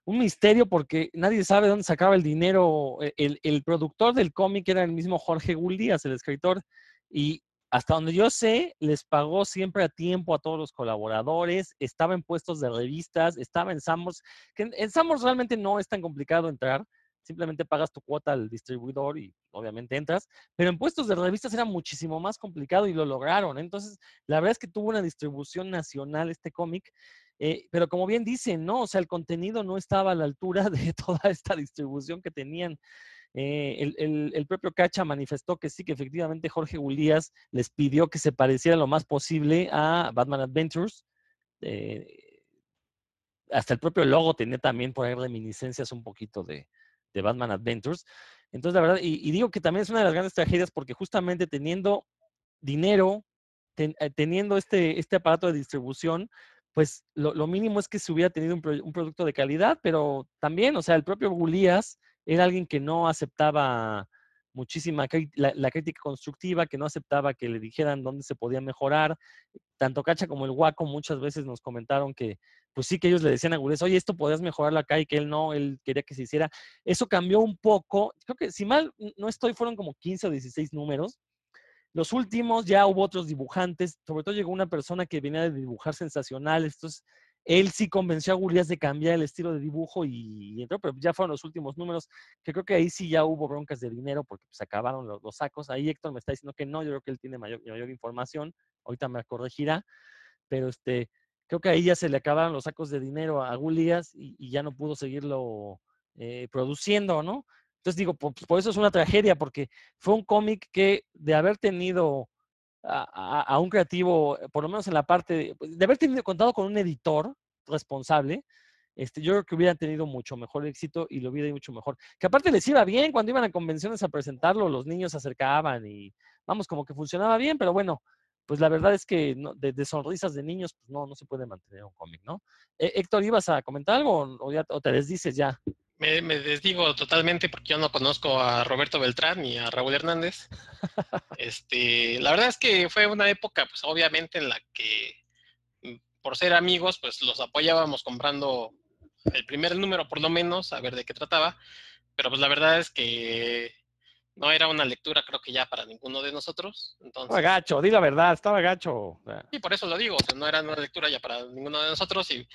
Un misterio porque nadie sabe dónde sacaba el dinero. e, El, el productor del cómic era el mismo Jorge Guldías, el escritor, y hasta donde yo sé, les pagó siempre a tiempo a todos los colaboradores, estaba en puestos de revistas, estaba en Sambors, que en, Sambors realmente no es tan complicado entrar, simplemente pagas tu cuota al distribuidor y obviamente entras, pero en puestos de revistas era muchísimo más complicado y lo lograron. Entonces, la verdad es que tuvo una distribución nacional este cómic, eh, pero como bien dicen, ¿no? O sea, el contenido no estaba a la altura de toda esta distribución que tenían. Eh, el, el- propio Cacha manifestó que sí, que efectivamente Jorge Gulías les pidió que se pareciera lo más posible a Batman Adventures. eh, hasta el propio logo tenía también por ahí reminiscencias un poquito de, de Batman Adventures. Entonces, la verdad, y, digo que también es una de las grandes tragedias porque justamente teniendo dinero, ten- teniendo este, este aparato de distribución, pues lo, lo mínimo es que se hubiera tenido un, pro- un producto de calidad, pero también, o sea, el propio Gulías era alguien que no aceptaba muchísima la, crítica constructiva, que no aceptaba que le dijeran dónde se podía mejorar. Tanto Cacha como el Guaco muchas veces nos comentaron que, pues sí, que ellos le decían a Gulías, oye, esto podías mejorarlo acá y que él no, él quería que se hiciera. Eso cambió un poco. Creo que, si mal no estoy, fueron como 15 o 16 números. Los últimos ya hubo otros dibujantes, sobre todo llegó una persona que venía de dibujar sensacionales, entonces él sí convenció a Gulías de cambiar el estilo de dibujo y, entró, pero ya fueron los últimos números, que creo que ahí sí ya hubo broncas de dinero porque se acabaron los, sacos. Ahí Héctor me está diciendo que no, yo creo que él tiene mayor, mayor información, ahorita me corregirá, pero este, creo que ahí ya se le acabaron los sacos de dinero a Gulías y, y ya no pudo seguirlo eh, produciendo, ¿no? Entonces digo, por, por eso es una tragedia, porque fue un cómic que de haber tenido a, un creativo, eh, por lo menos en la parte, de, pues, de haber tenido contado con un editor responsable, este, yo creo que hubieran tenido mucho mejor éxito y lo hubiera ido mucho mejor. Que aparte les iba bien cuando iban a convenciones a presentarlo, los niños se acercaban y vamos, como que funcionaba bien, pero bueno, pues la verdad es que de, sonrisas de niños, pues no, no se puede mantener un cómic, ¿no? Eh, Héctor, ¿ibas a comentar algo o ya, o te desdices ya? Me, me desdigo totalmente porque yo no conozco a Roberto Beltrán ni a Raúl Hernández. Este, la verdad es que fue una época, pues obviamente en la que mm, por ser amigos, pues los apoyábamos comprando el primer número por lo menos, a ver de qué trataba. Pero pues la verdad es que no era una lectura creo que ya para ninguno de nosotros. Estaba gacho, di la verdad, estaba gacho. Sí, por eso lo digo, o sea, no era una lectura ya para ninguno de nosotros y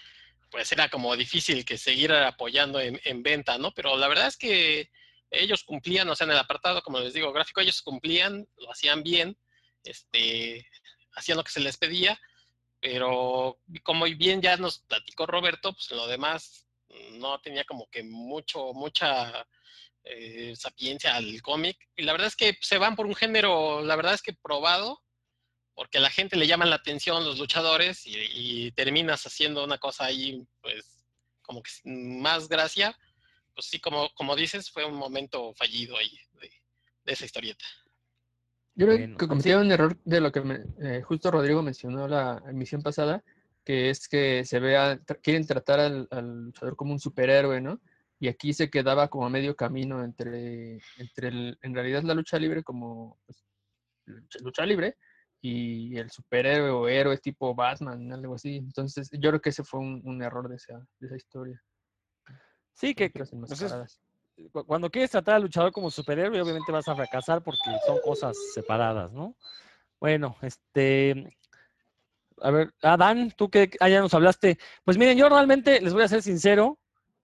pues era como difícil que seguir apoyando en, en venta, ¿no? Pero la verdad es que ellos cumplían, o sea, en el apartado, como les digo, gráfico, ellos cumplían, lo hacían bien, este, hacían lo que se les pedía, pero como bien ya nos platicó Roberto, pues lo demás no tenía como que mucho, mucha eh, sapiencia al cómic. Y la verdad es que se van por un género, la verdad es que probado, porque a la gente le llaman la atención los luchadores y, y terminas haciendo una cosa ahí, pues, como que más gracia. Pues sí, como, como dices, fue un momento fallido ahí de, de esa historieta. Yo creo Bueno, que sí. cometieron un error de lo que me- eh, justo Rodrigo mencionó la emisión pasada, que es que se vea, tra- quieren tratar al, al luchador como un superhéroe, ¿no? Y aquí se quedaba como a medio camino entre, entre el- en realidad la lucha libre como pues, lucha, lucha libre y el superhéroe o héroe tipo Batman, algo así. Entonces yo creo que ese fue un, un error de esa, de esa historia. Sí, que, Aventuras pues, es- cuando quieres tratar al luchador como superhéroe, obviamente vas a fracasar porque son cosas separadas, ¿no? Bueno, este. A ver, Adán, tú que ah, ya nos hablaste. Pues miren, yo realmente les voy a ser sincero.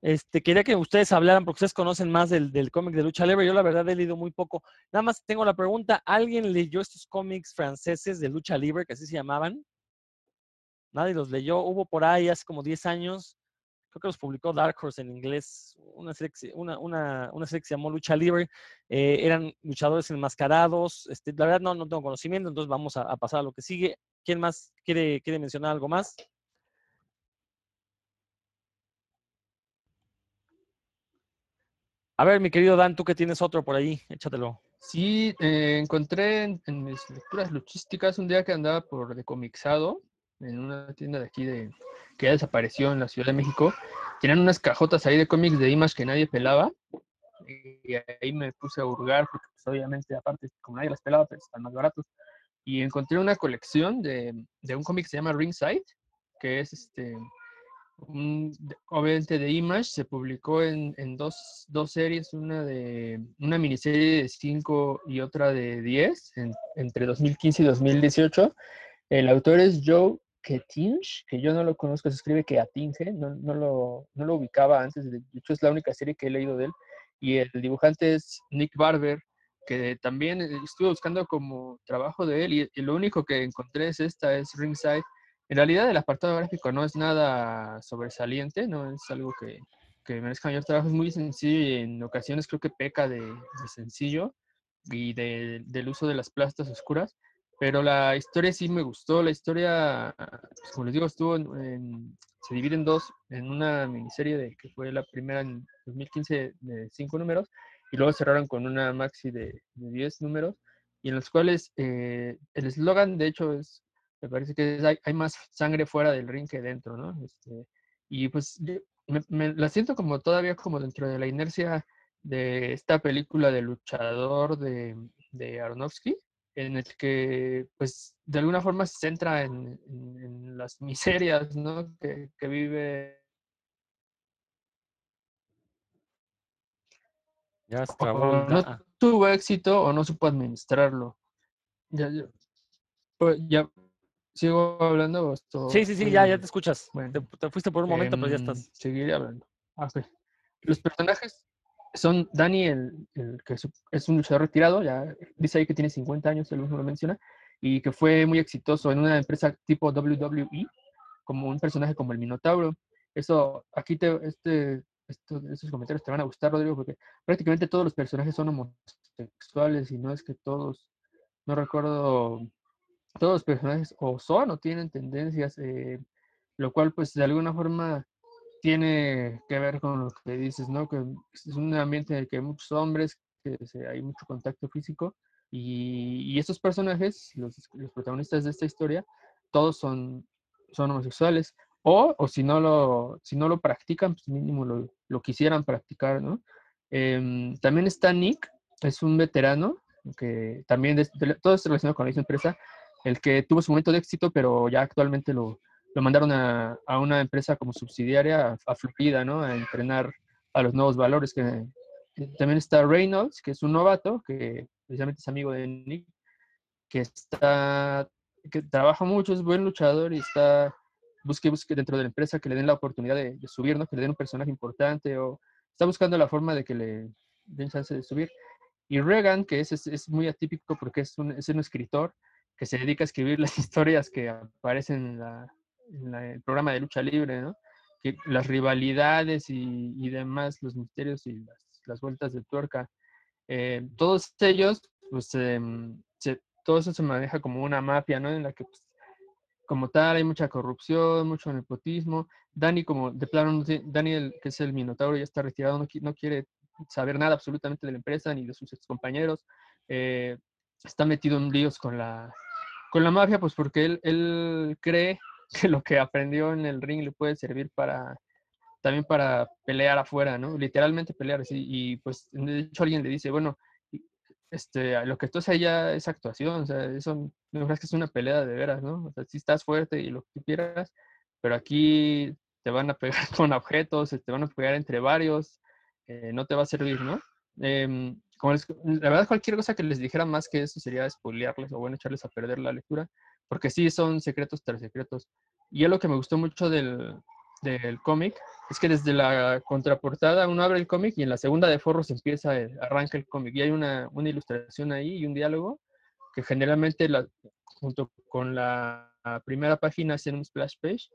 Este, quería que ustedes hablaran porque ustedes conocen más del, cómic de lucha libre. Yo la verdad he leído muy poco. Nada más tengo la pregunta, ¿alguien leyó estos cómics franceses de lucha libre, que así se llamaban? Nadie los leyó. Hubo por ahí hace como 10 años creo que los publicó Dark Horse en inglés, una serie una, una, una serie que se llamó Lucha Libre, eh, eran luchadores enmascarados, este, la verdad no, no tengo conocimiento, entonces vamos a, a, pasar a lo que sigue. ¿Quién más quiere, quiere mencionar algo más? A ver, mi querido Dan, tú que tienes otro por ahí, échatelo. Sí, eh, encontré en, mis lecturas luchísticas un día que andaba por Decomixado, en una tienda de aquí de, que ya desapareció en la Ciudad de México. Tenían unas cajotas ahí de cómics de Image que nadie pelaba. Y ahí me puse a hurgar, porque pues, obviamente, aparte, como nadie las pelaba, pues están más baratos. Y encontré una colección de, de un cómic que se llama Ringside, que es este, un- obviamente de Image, se publicó en, en dos, dos series, una de una miniserie de 5 y otra de 10, en- entre 2015 y 2018. El autor es Joe Ketinge, que yo no lo conozco, se escribe que Atinge, no, no, lo, no lo ubicaba antes, de hecho es la única serie que he leído de él. Y el dibujante es Nick Barber, que también estuve buscando como trabajo de él y, y lo único que encontré es esta, es Ringside. En realidad el apartado gráfico no es nada sobresaliente, no es algo que, que merezca mayor trabajo, es muy sencillo y en ocasiones creo que peca de, de sencillo y de- del uso de las plastas oscuras, pero la historia sí me gustó, la historia, pues, como les digo, estuvo en, en- se divide en dos, en una miniserie de, que fue la primera en 2015 de cinco números, y luego cerraron con una maxi de, de 10 números, y en los cuales eh, el eslogan, de hecho, es, me parece que hay, hay más sangre fuera del ring que dentro, ¿no? Este, y pues yo me, me la siento como todavía como dentro de la inercia de esta película de luchador de, de Aronofsky, en el que pues de alguna forma se centra en, en- en las miserias, ¿no? Que, que vive Ya el no ah. tuvo éxito o no supo administrarlo. Ya, ya, pues, ya sigo hablando esto Sí, sí, sí, ya, ya muy- te escuchas. bueno. Te, te fuiste por un momento, pero ya Em, estás. Seguiré hablando. Ah. Los personajes son Danny, el, el que es, un luchador retirado, ya dice ahí que tiene 50 años, él mismo lo menciona, y que fue muy exitoso en una empresa tipo WWE, como un personaje como el Minotauro. Eso, aquí te, este, esto- estos comentarios te van a gustar, Rodrigo, porque prácticamente todos los personajes son homosexuales y no es que todos, no recuerdo, todos los personajes o son o tienen tendencias, eh, lo cual pues de alguna forma tiene que ver con lo que dices, ¿no? Que es un ambiente en el que hay muchos hombres, que hay mucho contacto físico y, y estos personajes, los, los protagonistas de esta historia, todos son, son homosexuales o, o si, no lo, si no lo practican, pues mínimo lo, lo quisieran practicar, ¿no? Em, también está Nick, es un veterano que también, de- de- todo es relacionado con la misma empresa, el que tuvo su momento de éxito, pero ya actualmente lo, lo mandaron a, a una empresa como subsidiaria a, a ¿no? A entrenar a los nuevos valores. Que, también está Reynolds, que es un novato, que precisamente es amigo de Nick, que está, que trabaja mucho, es buen luchador y está, busque, busque dentro de la empresa que le den la oportunidad de, de subir, ¿no? Que le den un personaje importante o está buscando la forma de que le den chance de subir. Y Regan, que es, es, es muy atípico porque es un, es un escritor que se dedica a escribir las historias que aparecen en, la, en la- el programa de lucha libre, ¿no? Que las rivalidades y, y demás, los misterios y las, las vueltas de tuerca, eh, todos ellos, pues, em, se- todo eso se maneja como una mafia, ¿no? En la que, pues, como tal, hay mucha corrupción, mucho nepotismo. Dani, como de plano, no tiene- Dani, el- que es el Minotauro, ya está retirado, no, no quiere saber nada absolutamente de la empresa ni de sus excompañeros. Eh, está metido en líos con la, con la mafia, pues porque él, él cree que lo que aprendió en el ring le puede servir para también para pelear afuera, ¿no? Literalmente pelear. Y pues de hecho alguien le dice, bueno, este, lo que haces allá es actuación, o sea, eso que es una pelea de veras, ¿no? O sea, sí estás fuerte y lo que quieras, pero aquí te van a pegar con objetos, te van a pegar entre varios, eh, no te va a servir, ¿no? Em, la verdad, cualquier cosa que les dijera más que eso sería spoilearles o bueno, echarles a perder la lectura, porque sí son secretos tras secretos. Y es lo que me gustó mucho del, del cómic, es que desde la contraportada uno abre el cómic y en la segunda de forros empieza, el- arranca el cómic y hay una, una ilustración ahí y un diálogo que generalmente la- junto con la primera página hacen un splash page,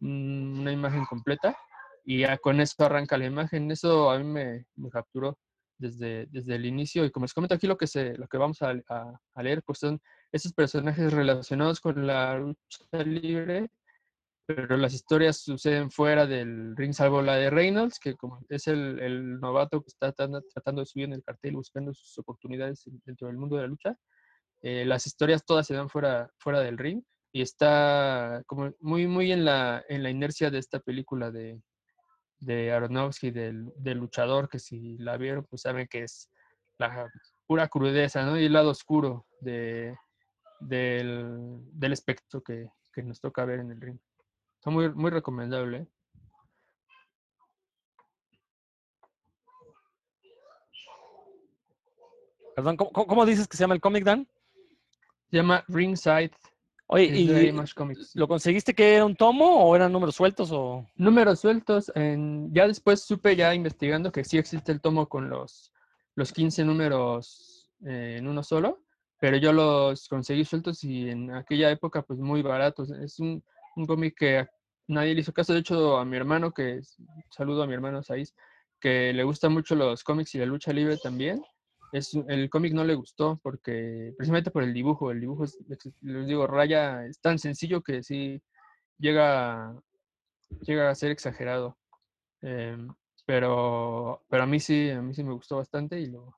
una imagen completa y ya con eso arranca la imagen. Eso a mí me capturó desde, desde el inicio y como les comento aquí lo que, se, lo que vamos a, a- a leer pues son esos personajes relacionados con la lucha libre pero las historias suceden fuera del ring, salvo la de Reynolds, que como es el, el novato que está tratando, tratando de subir en el cartel, buscando sus oportunidades en- dentro del mundo de la lucha. Eh, las historias todas se dan fuera, fuera del ring y está como muy, muy en la, en la inercia de esta película de, de Aronofsky, del, del luchador, que si la vieron, pues saben que es la pura crudeza, ¿no? Y el lado oscuro de, del, del espectro que, que nos toca ver en el ring. Está muy, muy recomendable. ¿eh? Perdón, ¿cómo, cómo- cómo dices que se llama el cómic, Dan? Se llama Ringside, Oye, ¿y Image Comics. lo conseguiste que era un tomo o eran números sueltos o...? Números sueltos. En, ya después supe, ya investigando, que sí existe el tomo con los, los 15 números eh, en uno solo, pero yo los conseguí sueltos y en aquella época, pues muy baratos. Es un, un cómic que nadie le hizo caso. De hecho, a mi hermano, que saludo a mi hermano Saiz, que le gustan mucho los cómics y la lucha libre también. Es, el cómic no le gustó porque, precisamente por el dibujo, el dibujo, es, les digo, Raya es tan sencillo que sí llega, llega a ser exagerado. Em, pero, pero a mí sí, a mí sí me gustó bastante y lo...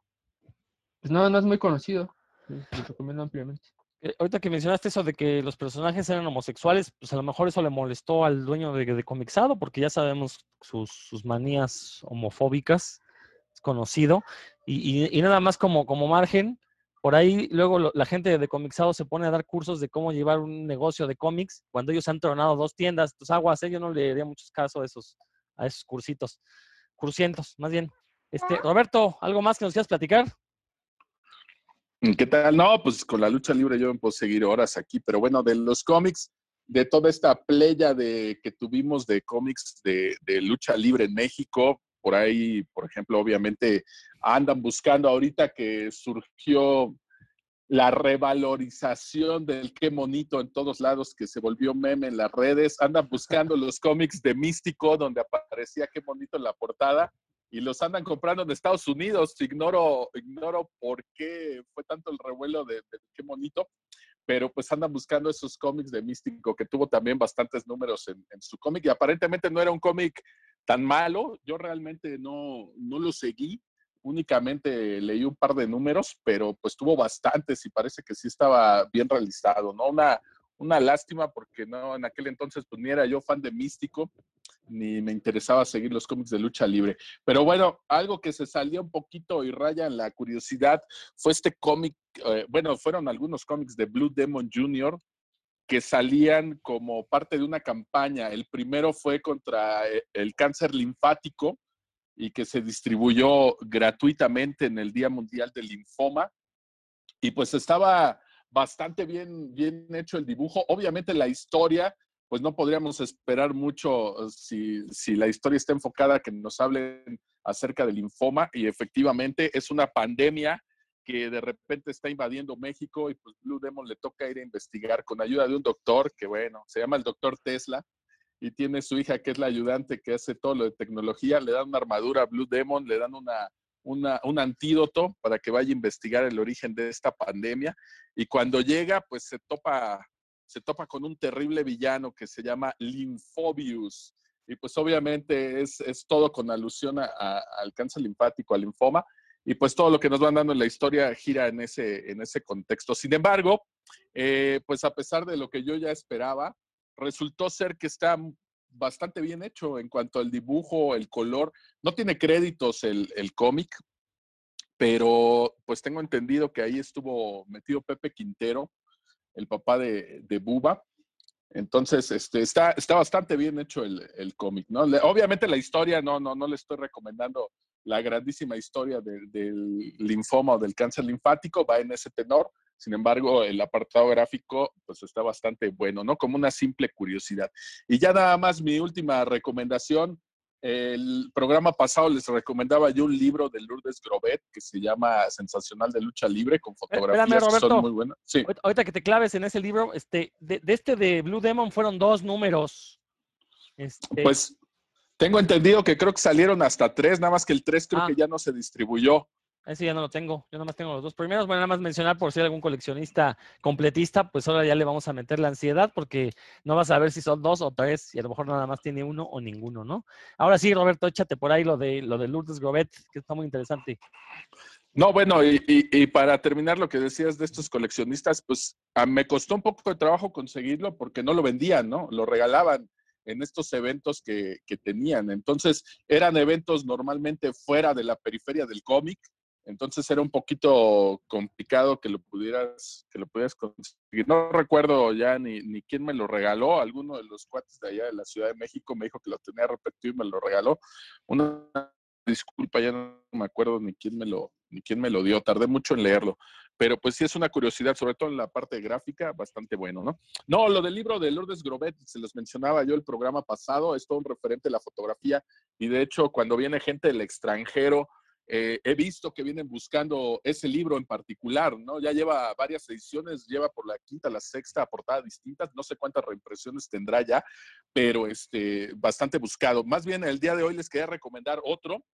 Pues no, no es muy conocido. Lo recomiendo ampliamente. Eh, Ahorita que mencionaste eso de que los personajes eran homosexuales, pues a lo mejor eso le molestó al dueño de, de Comixado, porque ya sabemos sus, sus manías homofóbicas, es conocido. Y, y- y nada más como, como margen, por ahí luego lo- la gente de Comixado se pone a dar cursos de cómo llevar un negocio de cómics cuando ellos han tronado dos tiendas. Pues aguas, ¿eh? yo no le daría muchos casos a esos, a esos cursitos, cursientos, más bien. Este, Roberto, ¿algo más que nos quieras platicar? ¿Qué tal? No, pues con la lucha libre yo me puedo seguir horas aquí, pero bueno, de los cómics, de toda esta playa de, que tuvimos de cómics de, de lucha libre en México, por ahí, por ejemplo, obviamente andan buscando ahorita que surgió la revalorización del qué monito en todos lados que se volvió meme en las redes, andan buscando los cómics de Místico donde aparecía qué monito en la portada y los andan comprando en Estados Unidos. Ignoro, ignoro por qué fue tanto el revuelo de, de qué bonito, pero pues andan buscando esos cómics de Místico que tuvo también bastantes números en, en su cómic y aparentemente no era un cómic tan malo. Yo realmente no, no lo seguí, únicamente leí un par de números, pero pues tuvo bastantes y parece que sí estaba bien realizado, ¿no? Una, una lástima porque no, en aquel entonces pues ni era yo fan de Místico, ni me interesaba seguir los cómics de lucha libre. Pero bueno, algo que se salió un poquito y raya en la curiosidad fue este cómic, eh, bueno, fueron algunos cómics de Blue Demon Jr. que salían como parte de una campaña. El primero fue contra eh, el cáncer linfático y que se distribuyó gratuitamente en el Día Mundial del Linfoma. Y pues estaba bastante bien, bien hecho el dibujo. Obviamente la historia, pues no podríamos esperar mucho si, si la historia está enfocada que nos hablen acerca del linfoma y efectivamente es una pandemia que de repente está invadiendo México y pues Blue Demon le toca ir a investigar con ayuda de un doctor que bueno, se llama el doctor Tesla y tiene su hija que es la ayudante que hace todo lo de tecnología, le dan una armadura Blue Demon, le dan una, un antídoto para que vaya a investigar el origen de esta pandemia y cuando llega pues se topa se topa con un terrible villano que se llama Lymphobius. Y pues obviamente es, es todo con alusión a, a, al cáncer linfático, al linfoma. Y pues todo lo que nos van dando en la historia gira en ese, en ese contexto. Sin embargo, eh, pues a pesar de lo que yo ya esperaba, resultó ser que está bastante bien hecho en cuanto al dibujo, el color. No tiene créditos el, el cómic, pero pues tengo entendido que ahí estuvo metido Pepe Quintero, el papá de, de Buba. Entonces, este, está, está bastante bien hecho el, el cómic, ¿no? Obviamente la historia, no, no, no le estoy recomendando la grandísima historia de, del linfoma o del cáncer linfático, va en ese tenor. Sin embargo, el apartado gráfico, pues está bastante bueno, ¿no? Como una simple curiosidad. Y ya nada más mi última recomendación, el programa pasado les recomendaba yo un libro de Lourdes Grobet que se llama Sensacional de Lucha Libre con fotografías Espérame, que son muy buenas. Sí. Ahorita- Ahorita que te claves en ese libro, este, de, de este de Blue Demon fueron dos números. Este, Pues tengo entendido que creo que salieron hasta tres, nada más que el tres creo Ah. que ya no se distribuyó. Ese ya no lo tengo. Yo nada más tengo los dos primeros. Bueno, nada más mencionar por si hay algún coleccionista completista, pues ahora ya le vamos a meter la ansiedad porque no vas a ver si son dos o tres y a lo mejor nada más tiene uno o ninguno, ¿no? Ahora sí, Roberto, échate por ahí lo de lo de Lourdes Grobet, que está muy interesante. No, bueno, y, y- para terminar lo que decías de estos coleccionistas, pues a- me costó un poco de trabajo conseguirlo porque no lo vendían, ¿no? Lo regalaban en estos eventos que, que tenían. Entonces, eran eventos normalmente fuera de la periferia del cómic. Entonces era un poquito complicado que lo pudieras, que lo pudieras conseguir. No recuerdo ya ni, ni quién me lo regaló. Alguno de los cuates de allá de la Ciudad de México me dijo que lo tenía repetido y me lo regaló. Una disculpa, ya no me acuerdo ni quién me lo, ni quién me lo dio. Tardé mucho en leerlo. Pero pues sí es una curiosidad, sobre todo en la parte gráfica, bastante bueno, ¿no? No, lo del libro de Lourdes Grobet, se los mencionaba yo el programa pasado, es todo un referente de la fotografía y de hecho cuando viene gente del extranjero, eh, he visto que vienen buscando ese libro en particular, ¿no? Ya lleva varias ediciones, lleva por la quinta, la sexta portada distintas, no sé cuántas reimpresiones tendrá ya, pero este, bastante buscado. Más bien el día de hoy les quería recomendar otro.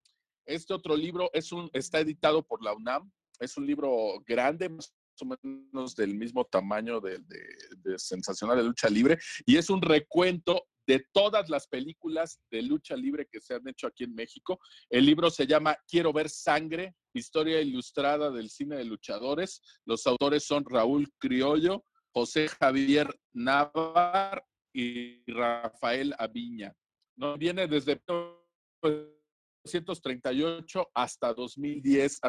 Este otro libro es un, está editado por la UNAM, es un libro grande, más o menos del mismo tamaño de, de, Sensacional de Lucha Libre, y es un recuento de todas las películas de lucha libre que se han hecho aquí en México. El libro se llama Quiero ver sangre, historia ilustrada del cine de luchadores. Los autores son Raúl Criollo, José Javier Navar y Rafael Aviña. No viene desde 1938 hasta 2010,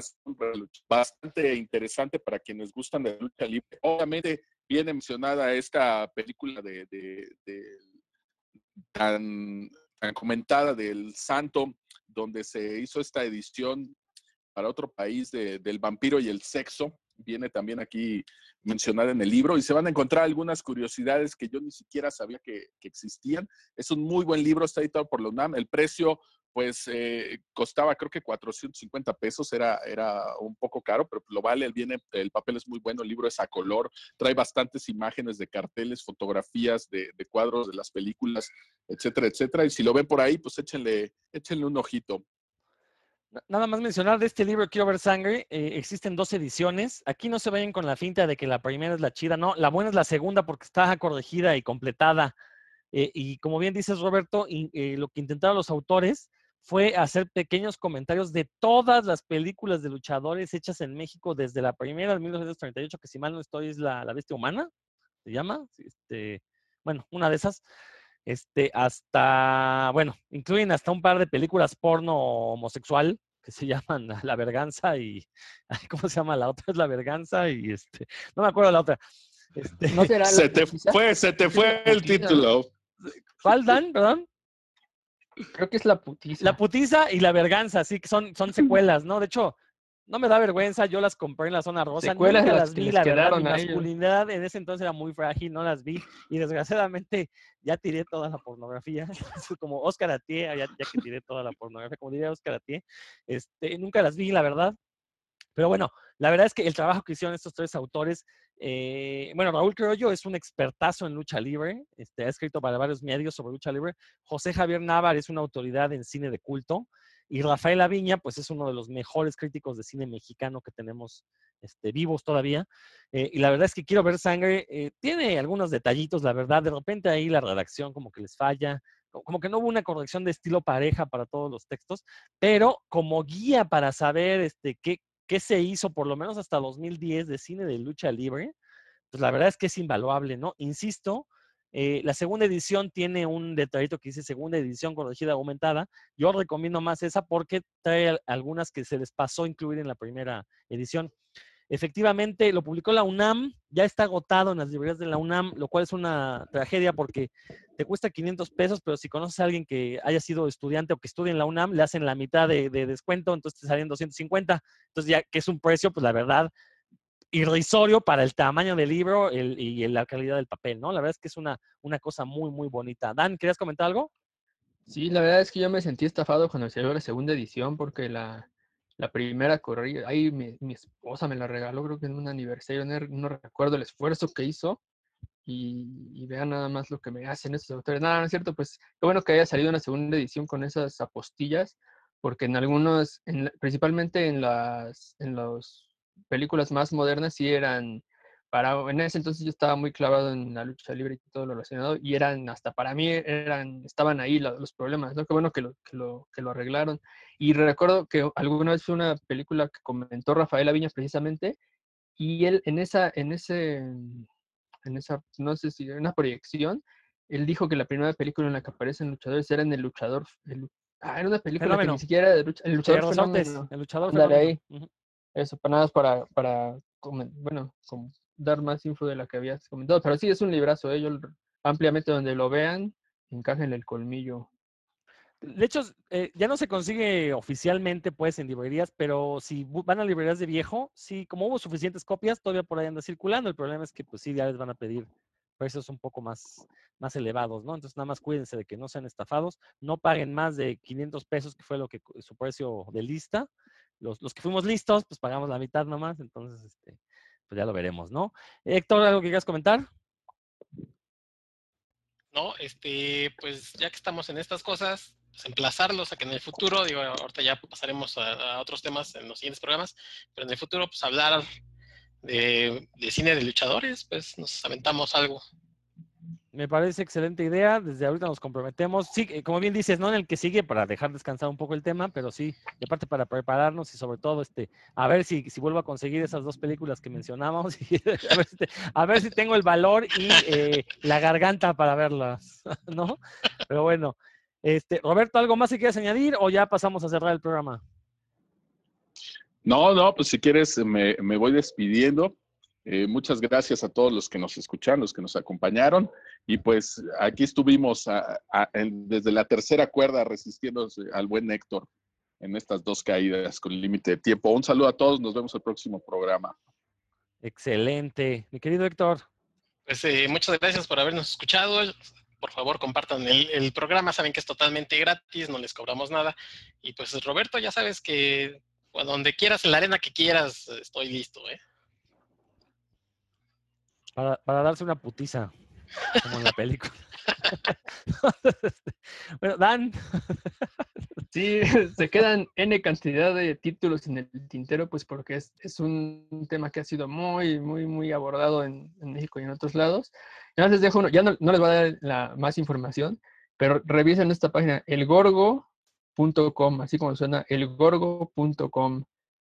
bastante interesante para quienes gustan de lucha libre. Obviamente viene mencionada esta película de, tan, comentada del Santo, donde se hizo esta edición para otro país de, del vampiro y el sexo. Viene también aquí mencionada en el libro y se van a encontrar algunas curiosidades que yo ni siquiera sabía que, que existían. Es un muy buen libro, está editado por la UNAM. El precio pues eh, costaba creo que 450 pesos, era, era un poco caro, pero lo vale, el, viene, el papel es muy bueno, el libro es a color, trae bastantes imágenes de carteles, fotografías de, de, cuadros de las películas, etcétera, etcétera, y si lo ven por ahí, pues échenle, échenle un ojito. Nada más mencionar de este libro Quiero ver sangre, eh, existen dos ediciones. Aquí no se vayan con la finta de que la primera es la chida, no, la buena es la segunda porque está corregida y completada. Eh, y como bien dices, Roberto, eh, lo que intentaron los autores fue hacer pequeños comentarios de todas las películas de luchadores hechas en México desde la primera de 1938, que si mal no estoy es la, la bestia humana, se llama, este, bueno, una de esas, este, hasta, bueno, incluyen hasta un par de películas porno homosexual que se llaman La Verganza y, ¿cómo se llama la otra? Es La Verganza y, este, no me acuerdo la otra. Este, ¿No será se te fue, se te fue el título. ¿Cuál, Dan? Perdón. Creo que es la putiza. La putiza y la verganza, sí, que son, son secuelas, ¿no? De hecho, no me da vergüenza, yo las compré en la zona rosa, secuelas nunca las, vi, la verdad, mi masculinidad en ese entonces era muy frágil, no las vi, y desgraciadamente ya tiré toda la pornografía, como Oscar Atié, ya, ya, que tiré toda la pornografía, como diría Oscar Atié, este, nunca las vi, la verdad, pero bueno, la verdad es que el trabajo que hicieron estos tres autores, eh, bueno, Raúl Criollo es un expertazo en lucha libre, este, ha escrito para varios medios sobre lucha libre. José Javier Navar es una autoridad en cine de culto. Y Rafael Aviña, pues es uno de los mejores críticos de cine mexicano que tenemos este, vivos todavía. Eh, y la verdad es que quiero ver sangre. Eh, tiene algunos detallitos, la verdad. De repente ahí la redacción como que les falla. Como que no hubo una corrección de estilo pareja para todos los textos. Pero como guía para saber este, qué, qué se hizo por lo menos hasta 2010 de cine de lucha libre, pues la verdad es que es invaluable, ¿no? Insisto, eh, la segunda edición tiene un detallito que dice segunda edición corregida aumentada. Yo recomiendo más esa porque trae algunas que se les pasó incluir en la primera edición. Efectivamente, lo publicó la UNAM, ya está agotado en las librerías de la UNAM, lo cual es una tragedia porque te cuesta 500 pesos, pero si conoces a alguien que haya sido estudiante o que estudie en la UNAM, le hacen la mitad de, de descuento, entonces te salen 250. Entonces, ya que es un precio, pues la verdad, irrisorio para el tamaño del libro y la calidad del papel, ¿no? La verdad es que es una, una cosa muy, muy bonita. Dan, ¿querías comentar algo? Sí, la verdad es que yo me sentí estafado cuando salió la segunda edición porque la, la primera corría, ahí mi, mi, esposa me la regaló, creo que en un aniversario, no, recuerdo el esfuerzo que hizo y, y, vean nada más lo que me hacen estos autores. Nada, no es cierto, pues qué bueno que haya salido una segunda edición con esas apostillas porque en algunos, en principalmente en las en las películas más modernas, sí eran para, en ese entonces yo estaba muy clavado en la lucha libre y todo lo relacionado, y eran, hasta para mí, eran, estaban ahí los problemas, ¿no? Qué bueno que lo, que lo, que lo arreglaron. Y recuerdo que alguna vez fue una película que comentó Rafael Aviña precisamente, y él en esa, en ese, en esa, no sé si, en una proyección, él dijo que la primera película en la que aparecen luchadores era en El Luchador, ah, era una película que ni siquiera era de El Luchador fenómeno. El Luchador ahí. Eso, para nada, para, para, bueno, como dar más info de la que habías comentado, pero sí es un librazo, ¿eh? yo ampliamente donde lo vean, encajen el colmillo. De hecho, eh, ya no se consigue oficialmente pues en librerías, pero si van a librerías de viejo, sí, como hubo suficientes copias, todavía por ahí anda circulando. El problema es que pues sí, ya les van a pedir precios un poco más, más elevados, ¿no? Entonces nada más cuídense de que no sean estafados, no paguen más de 500 pesos, que fue lo que su precio de lista. Los, los que fuimos listos, pues pagamos la mitad nomás, entonces, este, pues ya lo veremos, ¿no? Héctor, ¿algo que quieras comentar? No, este, pues ya que estamos en estas cosas, pues emplazarlos a que en el futuro, digo, ahorita ya pasaremos a, otros temas en los siguientes programas, pero en el futuro, pues hablar de, de cine de luchadores, pues nos aventamos algo. Me parece excelente idea. Desde ahorita nos comprometemos. Sí, eh, como bien dices, no en el que sigue para dejar descansar un poco el tema, pero sí, y aparte para prepararnos y sobre todo este, a ver si, si vuelvo a conseguir esas dos películas que mencionamos y a, ver si tengo el valor y eh, la garganta para verlas, ¿no? Pero bueno, este, Roberto, ¿algo más que quieras añadir o ya pasamos a cerrar el programa? No, no, pues si quieres me, me voy despidiendo. Eh, muchas gracias a todos los que nos escucharon, los que nos acompañaron. Y pues aquí estuvimos desde la tercera cuerda resistiéndose al buen Héctor en estas dos caídas con límite de tiempo. Un saludo a todos, nos vemos el próximo programa. Excelente. Mi querido Héctor. Pues eh, muchas gracias por habernos escuchado. Por favor, compartan el, el, programa. Saben que es totalmente gratis, no les cobramos nada. Y pues Roberto, ya sabes que donde quieras, en la arena que quieras, estoy listo. ¿eh? Para, darse una putiza, como en la película. bueno, Dan. Sí, se quedan N cantidad de títulos en el tintero, pues porque es, un tema que ha sido muy, muy, muy abordado en, México y en otros lados. Ya les dejo ya no, les voy a dar la, más información, pero revisen esta página, elgorgo.com, así como suena, elgorgo.com,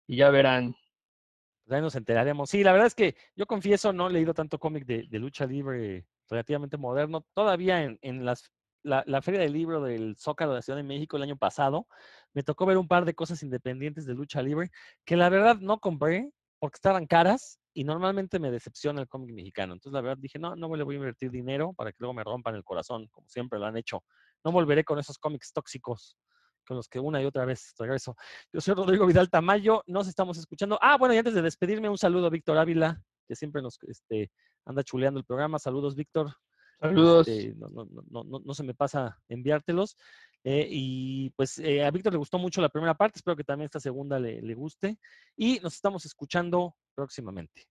y ya verán pues ahí nos enteraremos. Sí, la verdad es que yo confieso, no he leído tanto cómic de, lucha libre relativamente moderno. Todavía en, las, la, la, Feria del Libro del Zócalo de la Ciudad de México el año pasado, me tocó ver un par de cosas independientes de lucha libre que la verdad no compré porque estaban caras y normalmente me decepciona el cómic mexicano. Entonces, la verdad dije, no, no le voy a invertir dinero para que luego me rompan el corazón, como siempre lo han hecho. No volveré con esos cómics tóxicos con los que una y otra vez regreso. Yo soy Rodrigo Vidal Tamayo, nos estamos escuchando. Ah, bueno, y antes de despedirme, un saludo a Víctor Ávila, que siempre nos este, anda chuleando el programa. Saludos, Víctor. Saludos. Este, no, no, no, no, se me pasa enviártelos. Eh, y pues eh, a Víctor le gustó mucho la primera parte, espero que también esta segunda le, le guste. Y nos estamos escuchando próximamente.